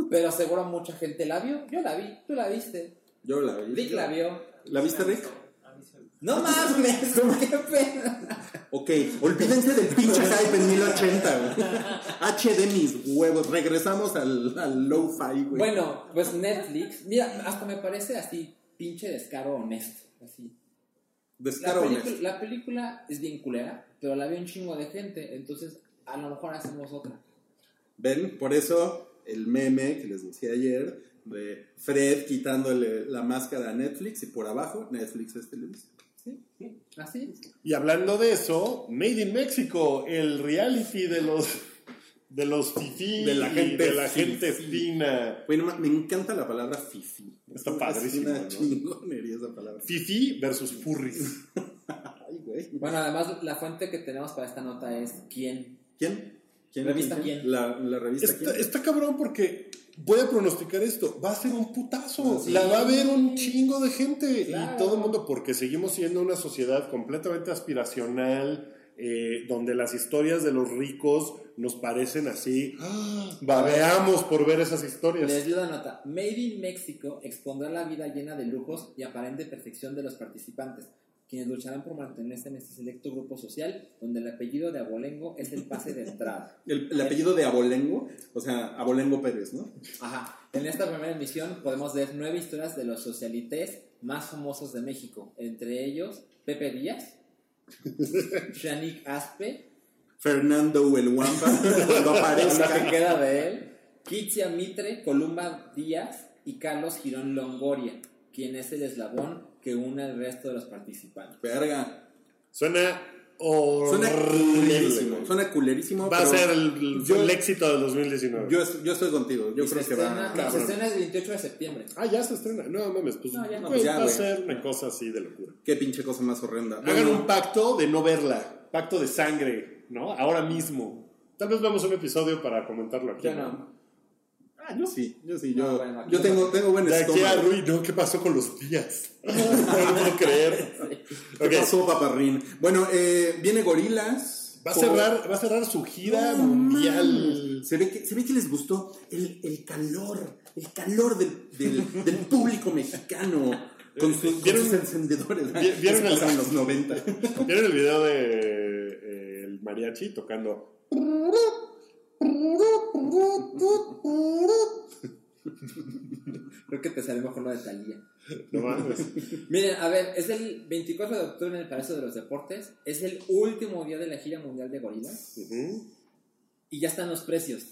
Pero seguro mucha gente la vio. Yo la vi, tú la viste. Yo la vi. Rick la vio. ¿La viste, Rick? No mames, qué pena. Ok, olvídense del pinche hype en 1080, güey. HD mis huevos. Regresamos al, al low-fi, güey. Bueno, pues Netflix, mira, hasta me parece así, pinche descaro honesto. Así. La, Descaro película- honesto. la película es bien culera, pero la vio un chingo de gente, entonces a lo mejor hacemos otra. Ven, por eso el meme que les decía ayer de Fred quitándole la máscara a Netflix y por abajo Netflix es Televisa. ¿Sí? Así es. Y hablando de eso, Made in Mexico, el reality de los de los fifí, De la gente de la gente fifí. fina. Güey, no ma- me encanta la palabra fifi. Está Es padrísimo, una ¿no? chingonería esa palabra. Fifi versus furries. Ay, güey. Bueno, además la fuente que tenemos para esta nota es quién. ¿Quién? ¿Quién? ¿Revista quién? La, la revista Está, quién. está cabrón porque voy a pronosticar esto. Va a ser un putazo. Sí. La va a ver un chingo de gente. Claro. Y todo el mundo, porque seguimos siendo una sociedad completamente aspiracional. eh, donde las historias de los ricos nos parecen así. ¡ah! Babeamos por ver esas historias. Les dio la nota. Made in Mexico expondrá la vida llena de lujos y aparente perfección de los participantes, quienes lucharán por mantenerse en este selecto grupo social donde el apellido de Abolengo es el pase de entrada. El, el apellido de Abolengo, o sea, Abolengo Pérez, ¿no? Ajá. En esta primera emisión podemos ver nueve historias de los socialites más famosos de México, entre ellos Pepe Díaz, Shanik Aspe, Fernando el Wampa, cuando la que aparezca. queda de él, Kitsia Mitre, Columba Díaz y Carlos Girón Longoria, quien es el eslabón que une al resto de los participantes. Verga. Suena Suena horrible. culerísimo. Suena culerísimo. Va a ser el, yo- el éxito del 2019. Yo, yo estoy contigo. Yo Y creo se que estrena, va. no, se estrena el 28 de septiembre. Ah, ya se estrena. No mames, pues, No, ya no. Ya, va a ser una cosa así de locura. Qué pinche cosa más horrenda. Hagan Bueno, un pacto de no verla. Pacto de sangre, ¿no? Ahora mismo. Tal vez veamos un episodio para comentarlo aquí. Yo no. Ah, yo sí. Sí, yo sí, No, yo, bueno, yo tengo, tengo buen De aquí a estómago. Rui, no, ¿qué pasó con los días? no lo puedo creer. ¿Qué Ok, pasó, paparrín? Bueno, eh, viene Gorilas. Va a, cerrar, va a cerrar su gira mundial. Se ve, que, se ve que les gustó el, el calor, el calor del, del, del público mexicano con, su- con ¿Vieron- sus encendedores. vi- vieron el- en los 90. ¿Vieron el video de eh, el mariachi tocando? Creo que te sale mejor lo de Talía. No mames. Miren, a ver, es el 24 de octubre en el Palacio de los Deportes. Es el último día de la gira mundial de gorilas. Ujú. Y ya están los precios.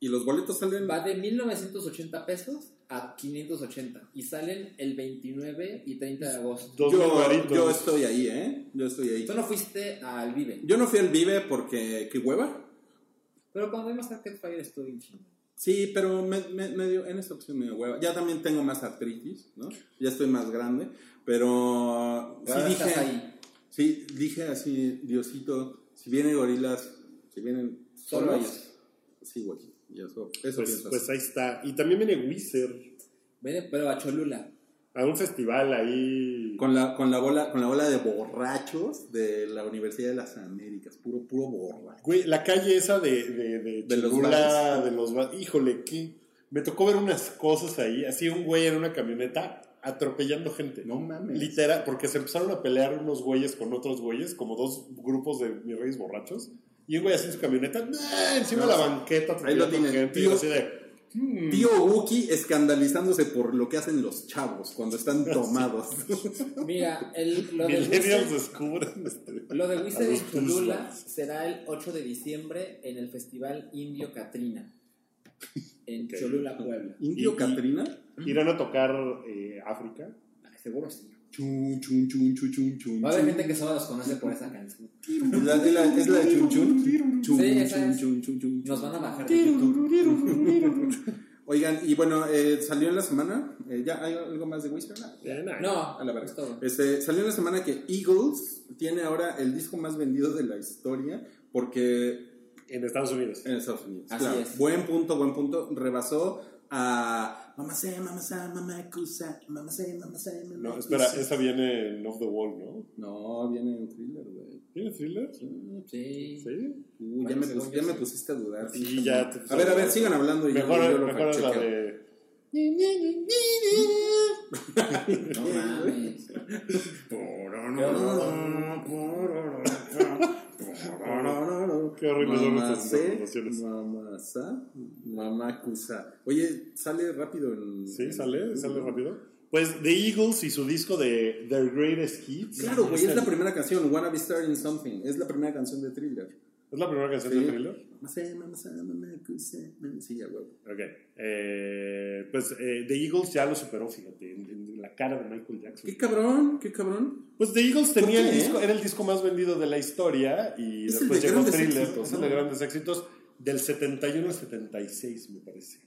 Y los boletos salen. Va de 1980 pesos a 580. Y salen el 29 y 30 de agosto. Dos Yo, yo estoy ahí, ¿eh? Yo estoy ahí. Tú no fuiste al Vive. Yo no fui al Vive porque. ¿Qué hueva? Pero cuando vimos Arcade Fire estuvo bien chido. Sí, pero me, me- me dio- en esta opción me dio hueva. Ya también tengo más artritis, ¿no? Ya estoy más grande. Pero. Sí, Ahora dije. estás ahí. Sí, dije así, Diosito, si vienen gorilas, si vienen Solo solos, ellos. Sí, güey. Y eso, eso Pues, pienso pues ahí está. Y también viene Wizard Ven, pero a Cholula. A un festival ahí. Con la, con la bola, con la bola de borrachos de la Universidad de las Américas, puro, puro borracho. Güey, la calle esa de, de, de, De los de los Híjole, que me tocó ver unas cosas ahí. Así un güey en una camioneta atropellando gente. No mames. Literal, porque se empezaron a pelear unos güeyes con otros güeyes, como dos grupos de mis reyes borrachos. Y un güey así en su camioneta, encima No, de la banqueta, ahí lo atropellando tienen, gente. y tío. así de, hmm, Tío Wookie escandalizándose por lo que hacen los chavos cuando están tomados. Mira, el, lo de Wizard-. Este. Lo de Wizard en será el 8 de diciembre en el Festival Indio Catrina. En. Cholula, Puebla. Indio Catrina. Irán a tocar eh, África. Ay, Seguro sí. Chun, chun, chun, chun, chun, chun. Va a haber gente que solo los conoce por esa canción. Es la, es la- de chun, chun. Chun, Sí, esa chun, es. chun, chun, chun, Nos van a bajar de YouTube. Oigan, y bueno, eh, salió en la semana. eh, ¿Ya hay algo más de Whisper? No, A la todo. Este, salió en la semana que Eagles tiene ahora el disco más vendido de la historia porque En Estados Unidos. en Estados Unidos. Así claro. es. Buen punto, buen punto. Rebasó a Mamá sé, mamá sé, mamá cusa, mamá sé, mamá sé, mamá No, espera, cusa. esa viene en Off the Wall, ¿no? No, viene un thriller, güey. ¿Tiene thriller? Sí. Sí. Uy, ya, Bueno, me, pus- ya me sí. pusiste a dudar. Sí, ya. te- A ver, a ver, sigan hablando y Mejor, yo, lo mejor es la de. No mames. Qué horrible son estas pronunciaciones. mamá sa, mamá cusa. Oye, sale rápido en... Sí, sale, sale rápido. Pues The Eagles y su disco de Their Greatest Hits. Claro, güey, es el- la primera canción, Wanna Be Starting Something. Es la primera canción de Thriller. ¿Es la primera canción Sí. de Thriller? Sí, ya, güey. Ok. Eh, pues eh, The Eagles ya lo superó, fíjate, en, en la cara de Michael Jackson. Qué cabrón, qué cabrón. Pues The Eagles tenía el disco, eh? era el disco más vendido de la historia y Es el después de llegó Thriller, éxitos, es el ¿no? de grandes éxitos del 71 al 76, me parece.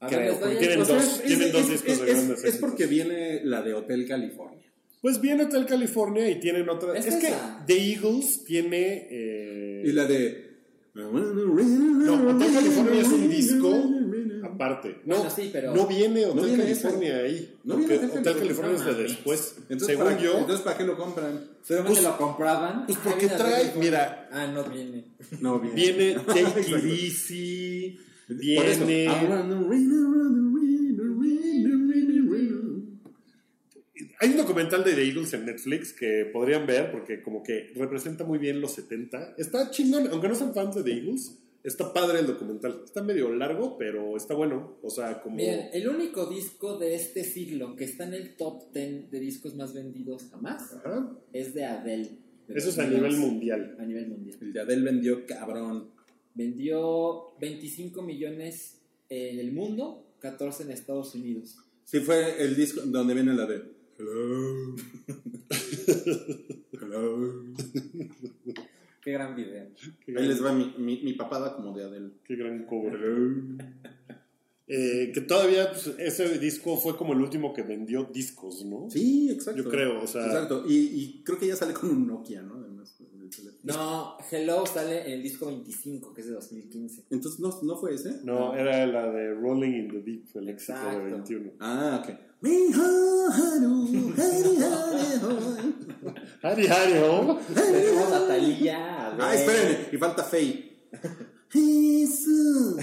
A Creo, ver, tienen O sea, dos- es, tienen es- dos es- discos de es- grandes es porque viene la de Hotel California. Pues viene Hotel California y tienen otra. Es que. The Eagles tiene. eh, Y la de... No, Hotel California es un disco aparte. No, Bueno, sí, pero- no viene Hotel viene California ahí. No viene Hotel Hotel California, es de no después. Entonces, Según ¿para, yo. entonces, ¿para qué lo compran? Seguramente Pues- lo compraban. pues porque trae- mira. Ah, no viene. No, viene. Viene Take It. Easy. Viene. Hay un documental de The Eagles en Netflix que podrían ver porque, como que representa muy bien los 70. Está chingón, aunque no sean fans de The Eagles. Está padre el documental. Está medio largo, pero está bueno. O sea, como. Miren, el único disco de este siglo que está en el top 10 de discos más vendidos jamás Ajá. es de Adele. de Eso es a 2011. nivel mundial. A nivel mundial. El de Adele vendió cabrón. Vendió 25 millones en el mundo, 14 en Estados Unidos. Sí, fue el disco donde viene la de. Hello. Hello. Qué gran video. Qué Ahí gran, les va mi, mi, mi papada como de Adele. qué gran cover. Eh, que todavía pues, ese disco fue como el último que vendió discos, ¿no? Sí, exacto. Yo creo, o sea- Exacto. Y, y creo que ya sale con un Nokia, ¿no? No, Hello sale en el disco 25, que es de 2015. Entonces, ¿no, ¿no fue ese? No, era la de Rolling in the Deep, el éxito de Exacto. 21. Ah, ok. Mijo, haru, haru, Hari Hari Ho. Tenemos a Thalía, a Ah, espérenme, y falta Faye. Jesús,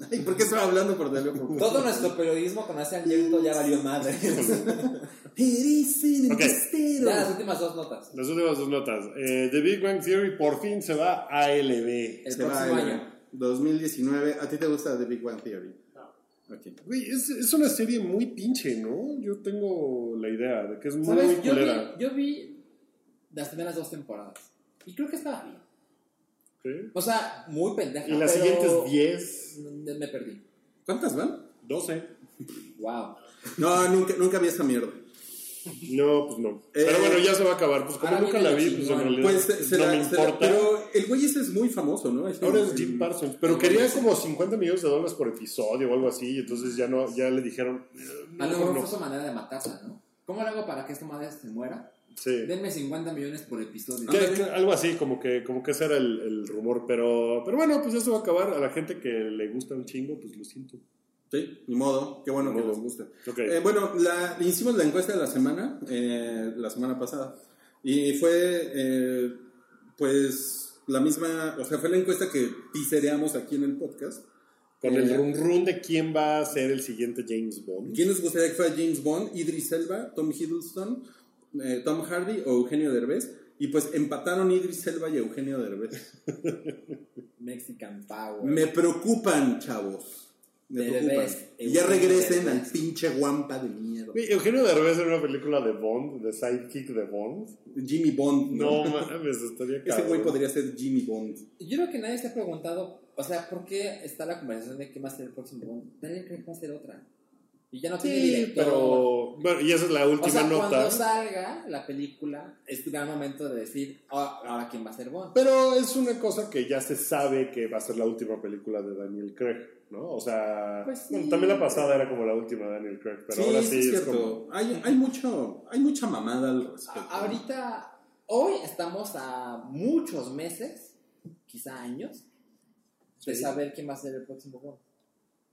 Ay, ¿por qué estaba hablando por teléfono? Todo nuestro periodismo con ese Angelito ya valió madre. Eres el Ok. costero. ya las últimas dos notas. Las últimas dos notas. Eh, The Big Bang Theory por fin se va a ALB. El Se próximo el año. 2019. ¿A ti te gusta The Big Bang Theory? Ok. Güey, es, es una serie muy pinche, ¿no? Yo tengo la idea de que es muy, muy ¿Sabes? Yo culera. vi, yo vi las primeras dos temporadas. Y creo que estaba bien. O sea, muy pendeja. Y las pero siguientes 10, Me perdí. ¿Cuántas van? 12. Wow. No, nunca, nunca vi esa mierda. No, pues no. Eh, Pero bueno, ya se va a acabar. Pues como nunca la vi, pues en realidad Pues se, se no la- me la- importa. pero el güey ese es muy famoso, ¿no? Es Ahora es Jim Parsons, pero quería como 50 millones de dólares por episodio o algo así, y entonces ya no, ya le dijeron. eh, A lo mejor mejor no. fue su manera de matarla, ¿no? ¿Cómo le hago para que esta madre se muera? Sí. Denme 50 millones por episodio. Que- que algo así, como que, como que ese era el, el rumor, pero, pero bueno, pues eso va a acabar. A la gente que le gusta un chingo, pues lo siento. Sí, ni modo. Qué bueno que les guste. Ok. Eh, bueno, la, hicimos la encuesta de la semana, eh, la semana pasada, y fue, eh, pues, la misma, o sea, fue la encuesta que pisereamos aquí en el podcast, Con Eh, el run run de quién va a ser el siguiente James Bond. ¿Quién les gustaría que fuera James Bond? Idris Elba, Tom Hiddleston, eh, Tom Hardy o Eugenio Derbez. Y pues empataron Idris Elba y Eugenio Derbez. Mexican Power. Me preocupan, chavos. Me Derbez, preocupan. Y ya regresen Derbez. al pinche guampa de miedo. Güey, Eugenio Derbez en una película de Bond, de Sidekick de Bond. Jimmy Bond. No mames, estaría Ese güey podría ser Jimmy Bond. Yo creo que nadie se ha preguntado, o sea, ¿por qué está la conversación de qué va a ser el próximo Bond? Daniel Craig va a ser otra. Y ya no tiene Sí, director. pero. Bueno, y esa es la O última sea, nota. cuando salga la película, es un gran momento de decir, "Ah, ahora quién va a ser Bond. Pero es una cosa que ya se sabe que va a ser la última película de Daniel Craig, ¿no? O sea, Pues sí. bueno, también la pasada era como la última de Daniel Craig, pero ahora sí es como... Hay, hay, mucho, hay mucha mamada al respecto. A- ahorita, hoy estamos a muchos meses, quizá años, de Sí. saber quién va a ser el próximo Bond.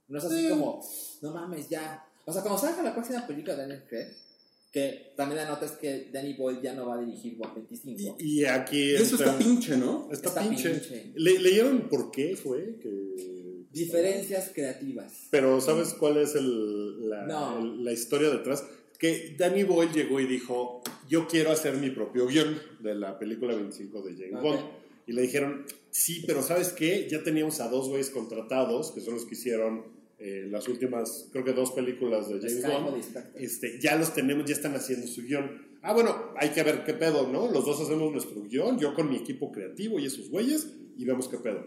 No es así Eh. como, no mames, ya. O sea, cuando salga la próxima película de Daniel Craig, que también la nota es que Danny Boyle ya no va a dirigir Bond 25. Y, y aquí... Y eso está pinche, ¿no? Está, Está pinche. pinche. Le- ¿Leyeron por qué fue? Que... Diferencias creativas. Pero ¿sabes cuál es el- la, No. el- la historia detrás? Que Danny Boyle llegó y dijo, yo quiero hacer mi propio guion de la película 25 de James Ok. Bond. Y le dijeron, sí, pero ¿sabes qué? Ya teníamos a dos güeyes contratados, que son los que hicieron eh, las últimas, creo que dos películas de James Bond. Este, ya los tenemos, ya están haciendo su guion. Ah, bueno, hay que ver qué pedo, ¿no? Los dos hacemos nuestro guion, yo con mi equipo creativo y esos güeyes, y vemos qué pedo.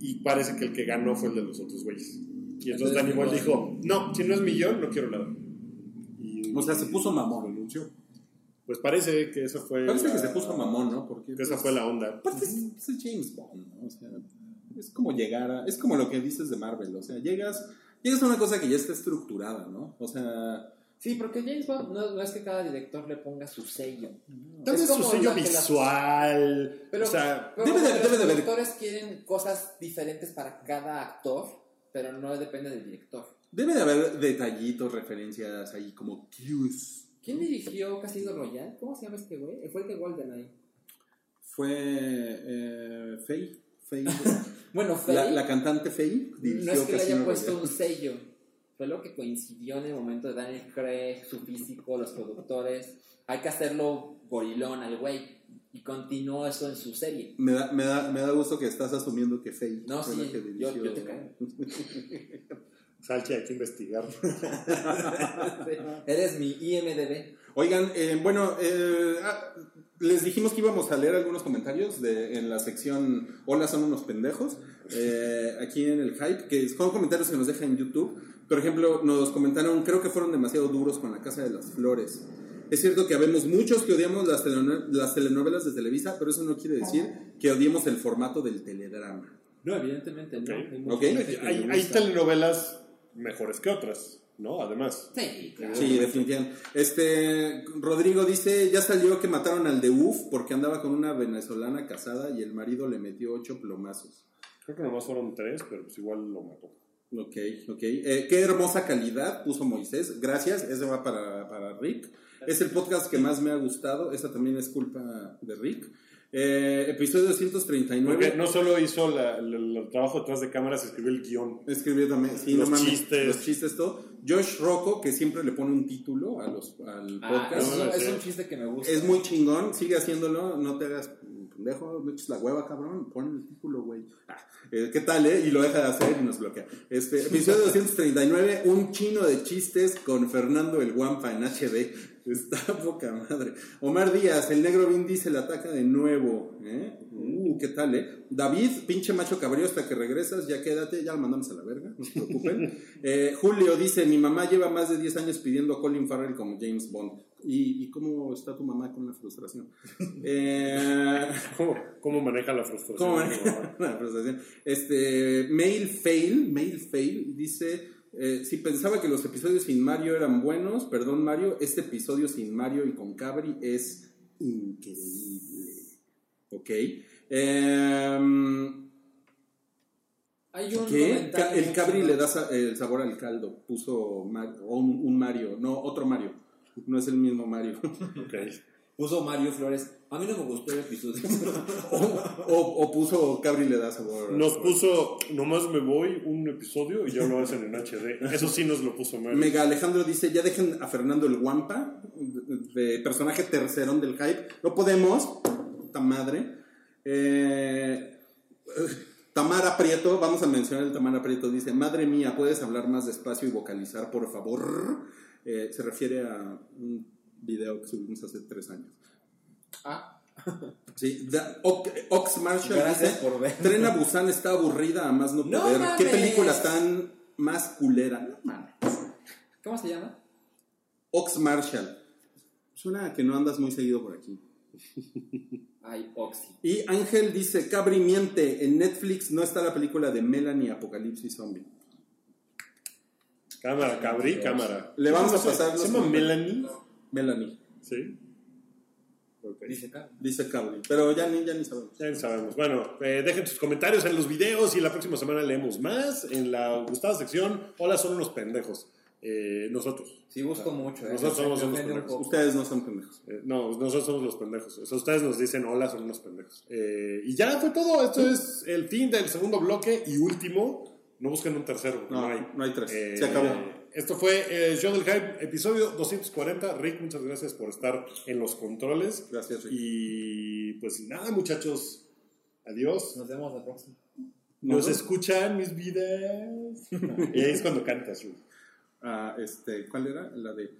Y parece que el que ganó fue el de los otros güeyes. Y entonces Entonces, Danny Boyle dijo, no, si no es mi guion, no quiero nada. Y O sea, se puso mamón, anunció. pues parece que esa fue... Parece la- que se puso mamón, ¿no? Porque Que esa pues, fue la onda. Aparte es, es James Bond, ¿no? O sea, es como llegar a... Es como lo que dices de Marvel, o sea, llegas, llegas a una cosa que ya está estructurada, ¿no? O sea... Sí, porque James Bond no, no es que cada director le ponga su sello. Tal Es vez su sello las- visual, Pero, o sea... pero debe de- como debe de los directores quieren cosas diferentes para cada actor, pero no depende del director. Debe de haber detallitos, referencias ahí como cues. ¿Quién dirigió Casino Royale? ¿Cómo se llama este güey? Fue el de GoldenEye. Fue eh, Faye. Faye. Bueno, Faye, la, la cantante Faye dirigió no es que le haya puesto un sello. Fue lo que coincidió en el momento de Daniel Craig, su físico, los productores. Hay que hacerlo gorilón al güey. Y continuó eso en su serie. Me da, me, da, me da gusto que estás asumiendo que Faye No, fue sí, la que yo- dirigió. yo te creo. Salchi, hay que investigar. Eres mi IMDB. Oigan, eh, bueno, eh, ah, les dijimos que íbamos a leer algunos comentarios de, en la sección Hola, son unos pendejos, eh, aquí en el Hype, que son comentarios que nos dejan en YouTube. Por ejemplo, nos comentaron, creo que fueron demasiado duros con la Casa de las Flores. Es cierto que habemos muchos que odiamos las, las telenovelas de Televisa, pero eso no quiere decir que odiemos el formato del teledrama. No, evidentemente no. Ok. Hay telenovelas mejores que otras, ¿no? Además. Sí, claro. Sí, definitivamente. Este, Rodrigo dice, ya salió que mataron al de UF porque andaba con una venezolana casada y el marido le metió ocho plomazos. Creo que nomás fueron tres, pero pues igual lo mató. Ok, ok. Eh, qué hermosa calidad puso Moisés. Gracias, ese va para, para Rick. Es el podcast que más me ha gustado. Esa también es culpa de Rick. Eh, episodio 239. Porque no solo hizo la- la- el trabajo detrás de cámaras, escribió el guion. Escribió también, sí, Los no mames, chistes. Los chistes, todo. Josh Rocco, que siempre le pone un título a los, al Ah, podcast. No, es un chiste que me gusta. Es muy chingón, sigue haciéndolo, no te hagas pendejo, no eches la hueva, cabrón, pon el título, güey. Ah, eh, ¿Qué tal, eh? Y lo deja de hacer y nos bloquea. Este, episodio 239, un chino de chistes con Fernando el Guampa en HD. Está poca madre. Omar Díaz, el negro Vin Diesel ataca de nuevo. ¿eh? Uh, ¿qué tal, eh? David, pinche macho cabrío, hasta que regresas, ya quédate, ya lo mandamos a la verga, no se preocupen. Eh, Julio dice, mi mamá lleva más de 10 años pidiendo a Colin Farrell como James Bond. ¿Y, y cómo está tu mamá con la frustración? Eh, ¿Cómo, cómo maneja la frustración? ¿Cómo maneja la frustración? Este, Mail Fail, Mail Fail dice, eh, si pensaba que los episodios sin Mario eran buenos, perdón Mario, este episodio sin Mario y con Cabri es increíble. ¿Ok? Em, Hay un ¿Qué? El Cabri le da sa- el sabor al caldo. Puso un, un Mario, no, otro Mario. No es el mismo Mario. Ok. Puso Mario Flores. A mí no me gustó el episodio. O, o puso Cabri le da sabor. Nos puso Nomás me voy un episodio y ya lo hacen en HD. Eso sí nos lo puso Mario. Mega Alejandro dice, ya dejen a Fernando el Guampa, de, de personaje tercerón del hype. No podemos, puta madre. Eh, Tamara Prieto, vamos a mencionar el Tamara Prieto, dice, madre mía, ¿puedes hablar más despacio y vocalizar, por favor? Eh, se refiere a un video que subimos hace tres años. ah, Sí, da- Ox Ox Marshall Gracias dice, por ver. Tren a Busan está aburrida a más no ¡No poder. ¿Qué película tan más culera? No mames. ¿Cómo se llama? Ox Marshall. Suena a que no andas muy seguido por aquí. Ay, Oxy. Y Ángel dice, Cabri miente, en Netflix no está la película de Melanie Apocalipsis Zombie. Cámara, cabrí, cámara. Le vamos a ¿Cómo se- pasar los ¿Se llama. Melanie? Melanie, Sí. Ok. Dice dice Cabri. Pero ya ni, ya ni sabemos. Ya sabemos. Bueno, eh, dejen sus comentarios en los videos y la próxima semana leemos más en la gustada sección. Hola, son unos pendejos. Eh, nosotros. Sí, busco mucho. ¿eh? Nosotros somos unos pendejos. Ustedes no son pendejos. Eh, no, nosotros somos los pendejos. O sea, ustedes nos dicen hola, son unos pendejos. Eh, y ya fue todo. Esto es el fin del segundo bloque y último. No busquen un tercero. No, No, hay. no hay tres. Eh, Se acabó. Esto fue eh, Show del Hype, episodio 240. Rick, muchas gracias por estar en los controles. Gracias, Rick. Y pues nada, muchachos. Adiós. Nos vemos la próxima. Nos escuchan mis vidas. y ahí es cuando cantas, Rick. Ah, este, ¿Cuál era? La de...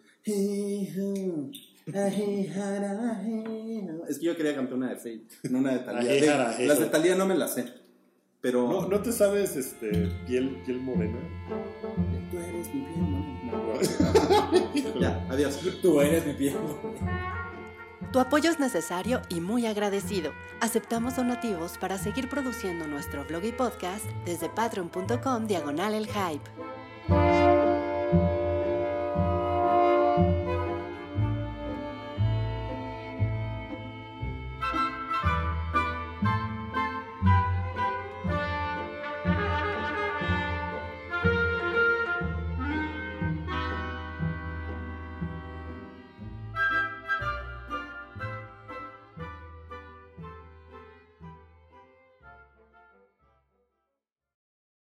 Es que yo quería cantar una de Fate, no una de Talía. Ajé. las de Talía no me las sé. Pero... ¿No, ¿No te sabes este, piel, piel morena? Tú eres mi piel, no. Ya, adiós. Tú eres mi piel. Tu apoyo es necesario y muy agradecido. Aceptamos donativos para seguir produciendo nuestro blog y podcast desde patreon.com diagonal el hype.